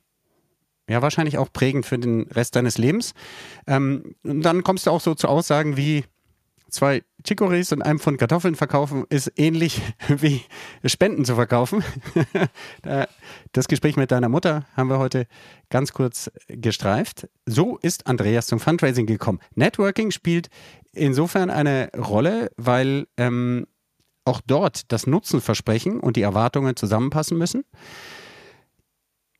ja, wahrscheinlich auch prägend für den Rest deines Lebens. Ähm, und dann kommst du auch so zu Aussagen wie, zwei Chicories und einem Pfund Kartoffeln verkaufen ist ähnlich wie Spenden zu verkaufen. das Gespräch mit deiner Mutter haben wir heute ganz kurz gestreift. So ist Andreas zum Fundraising gekommen. Networking spielt insofern eine Rolle, weil ähm, auch dort das Nutzenversprechen und die Erwartungen zusammenpassen müssen.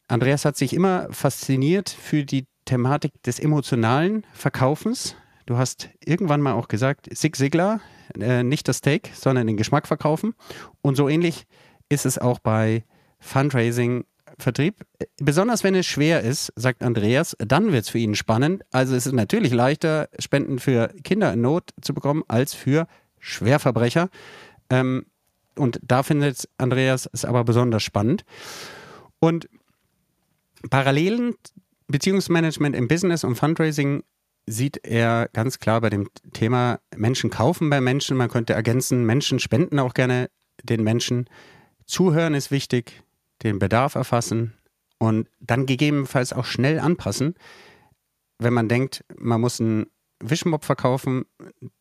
Andreas hat sich immer fasziniert für die Thematik des emotionalen Verkaufens. Du hast irgendwann mal auch gesagt, Sig Sigler, äh, nicht das Steak, sondern den Geschmack verkaufen. Und so ähnlich ist es auch bei Fundraising, Vertrieb. Besonders wenn es schwer ist, sagt Andreas, dann wird es für ihn spannend. Also es ist natürlich leichter, Spenden für Kinder in Not zu bekommen, als für Schwerverbrecher. Ähm, und da findet Andreas es aber besonders spannend. Und Parallelen Beziehungsmanagement im Business und Fundraising sieht er ganz klar bei dem Thema Menschen kaufen bei Menschen. Man könnte ergänzen, Menschen spenden auch gerne den Menschen. Zuhören ist wichtig, den Bedarf erfassen und dann gegebenenfalls auch schnell anpassen. Wenn man denkt, man muss einen Wischmopp verkaufen,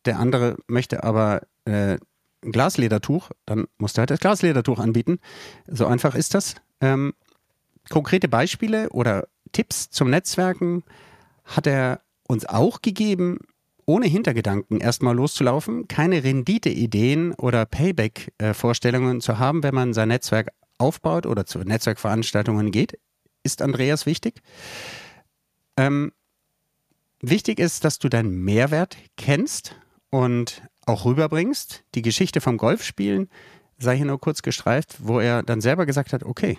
der andere möchte aber äh, ein Glasledertuch, dann musst du halt das Glasledertuch anbieten. So einfach ist das. Ähm, konkrete Beispiele oder Tipps zum Netzwerken hat er uns auch gegeben, ohne Hintergedanken erstmal loszulaufen, keine Rendite-Ideen oder Payback-Vorstellungen zu haben, wenn man sein Netzwerk aufbaut oder zu Netzwerkveranstaltungen geht, ist Andreas wichtig. Ähm, wichtig ist, dass du deinen Mehrwert kennst und auch rüberbringst. Die Geschichte vom Golfspielen sei hier nur kurz gestreift, wo er dann selber gesagt hat, okay,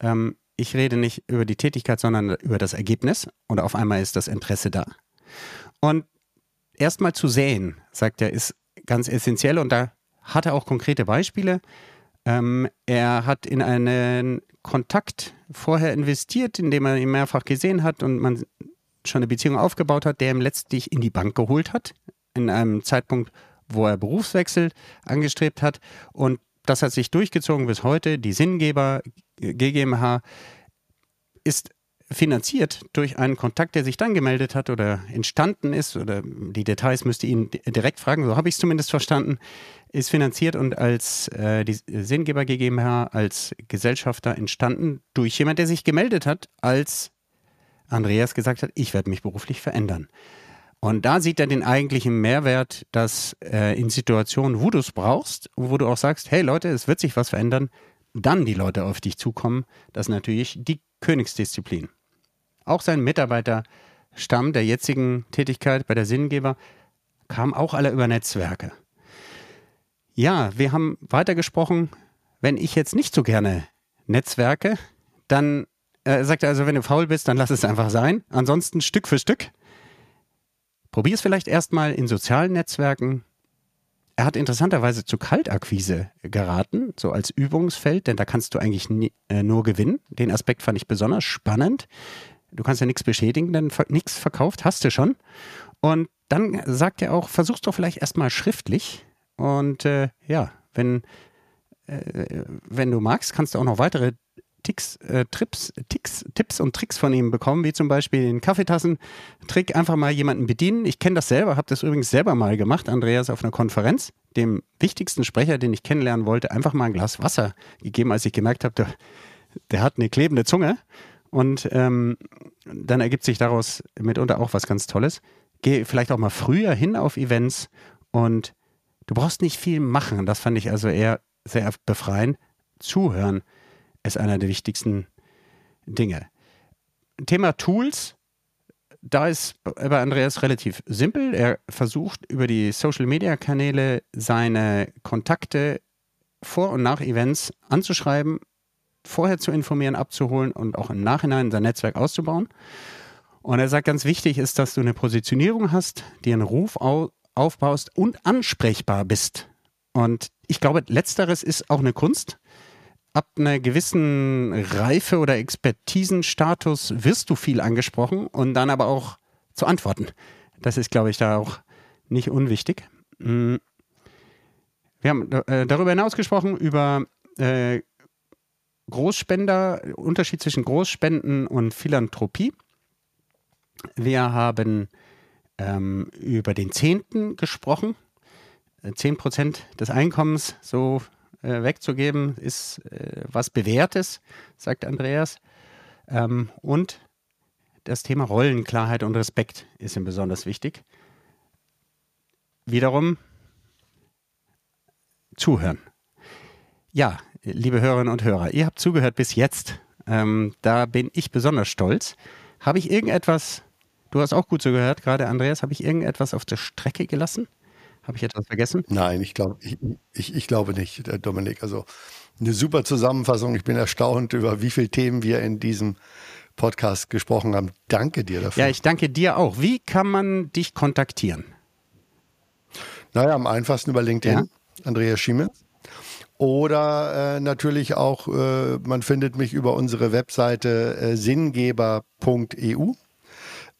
ähm, ich rede nicht über die Tätigkeit, sondern über das Ergebnis und auf einmal ist das Interesse da. Und erstmal zu säen, sagt er, ist ganz essentiell und da hat er auch konkrete Beispiele. Ähm, er hat in einen Kontakt vorher investiert, indem er ihn mehrfach gesehen hat und man schon eine Beziehung aufgebaut hat, der ihm letztlich in die Bank geholt hat, in einem Zeitpunkt, wo er Berufswechsel angestrebt hat. Und das hat sich durchgezogen bis heute. Die Sinngeber GmbH ist finanziert durch einen Kontakt, der sich dann gemeldet hat oder entstanden ist, oder die Details müsst ihr ihn direkt fragen, so habe ich es zumindest verstanden, ist finanziert und als äh, die Sinngeber GmbH als Gesellschafter entstanden durch jemand, der sich gemeldet hat, als Andreas gesagt hat, ich werde mich beruflich verändern. Und da sieht er den eigentlichen Mehrwert, dass äh, in Situationen, wo du es brauchst, wo du auch sagst, hey Leute, es wird sich was verändern, dann die Leute auf dich zukommen. Das ist natürlich die Königsdisziplin. Auch sein Mitarbeiterstamm der jetzigen Tätigkeit bei der Sinngeber kam auch alle über Netzwerke. Ja, wir haben weitergesprochen, wenn ich jetzt nicht so gerne Netzwerke, dann äh, sagt er also, wenn du faul bist, dann lass es einfach sein. Ansonsten Stück für Stück. Probier es vielleicht erstmal in sozialen Netzwerken. Er hat interessanterweise zu Kaltakquise geraten, so als Übungsfeld, denn da kannst du eigentlich nie, äh, nur gewinnen. Den Aspekt fand ich besonders spannend. Du kannst ja nichts beschädigen, denn nichts verkauft hast du schon. Und dann sagt er auch, versuch's doch vielleicht erstmal schriftlich. Und äh, ja, wenn, äh, wenn du magst, kannst du auch noch weitere Ticks, äh, Trips, Ticks, Tipps und Tricks von ihm bekommen, wie zum Beispiel den Kaffeetassentrick, einfach mal jemanden bedienen. Ich kenne das selber, habe das übrigens selber mal gemacht, Andreas, auf einer Konferenz. dem wichtigsten Sprecher, den ich kennenlernen wollte, einfach mal ein Glas Wasser gegeben, als ich gemerkt habe, der, der hat eine klebende Zunge. Und ähm, dann ergibt sich daraus mitunter auch was ganz Tolles. Geh vielleicht auch mal früher hin auf Events und du brauchst nicht viel machen. Das fand ich also eher sehr befreiend. Zuhören ist einer der wichtigsten Dinge. Thema Tools da ist bei Andreas relativ simpel. Er versucht über die Social-Media-Kanäle seine Kontakte vor und nach Events anzuschreiben, vorher zu informieren, abzuholen und auch im Nachhinein sein Netzwerk auszubauen. Und er sagt, ganz wichtig ist, dass du eine Positionierung hast, die einen Ruf aufbaust und ansprechbar bist. Und ich glaube, letzteres ist auch eine Kunst ab einer gewissen Reife oder Expertisenstatus wirst du viel angesprochen und dann aber auch zu antworten. Das ist, glaube ich, da auch nicht unwichtig. Mm. Wir haben äh, darüber hinaus gesprochen, über äh, Großspender, Unterschied zwischen Großspenden und Philanthropie. Wir haben ähm, über den Zehnten gesprochen. Zehn Prozent des Einkommens, so äh, wegzugeben, ist äh, was Bewährtes, sagt Andreas. Ähm, und das Thema Rollenklarheit und Respekt ist ihm besonders wichtig. Wiederum zuhören. Ja, liebe Hörerinnen und Hörer, ihr habt zugehört bis jetzt. Ähm, da bin ich besonders stolz. Habe ich irgendetwas, du hast auch gut zugehört, gerade Andreas, habe ich irgendetwas auf der Strecke gelassen? Habe ich etwas vergessen? Nein, ich glaube ich, ich, ich glaube nicht, äh, Dominik. Also eine super Zusammenfassung. Ich bin erstaunt über wie viele Themen wir in diesem Podcast gesprochen haben. Danke dir dafür. Ja, ich danke dir auch. Wie kann man dich kontaktieren? Naja, am einfachsten über LinkedIn, ja. Andreas Schieme. Oder äh, natürlich auch, äh, man findet mich über unsere Webseite äh, sinngeber.eu.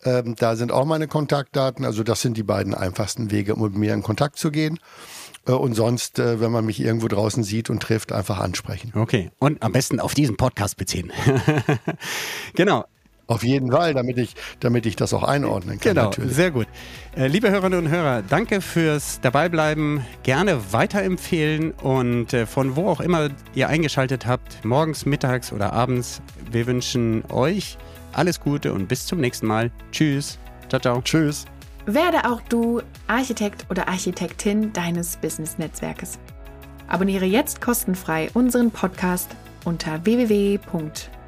Ähm, da sind auch meine Kontaktdaten. Also das sind die beiden einfachsten Wege, um mit mir in Kontakt zu gehen. Äh, und sonst, äh, wenn man mich irgendwo draußen sieht und trifft, einfach ansprechen. Okay. Und am besten auf diesen Podcast beziehen. genau. Auf jeden Fall, damit ich, damit ich das auch einordnen kann. Genau, natürlich. sehr gut. Äh, liebe Hörerinnen und Hörer, danke fürs Dabeibleiben. Gerne weiterempfehlen und äh, von wo auch immer ihr eingeschaltet habt, morgens, mittags oder abends, wir wünschen euch alles Gute und bis zum nächsten Mal. Tschüss. Ciao, ciao. Tschüss. Werde auch du Architekt oder Architektin deines Business-Netzwerkes. Abonniere jetzt kostenfrei unseren Podcast unter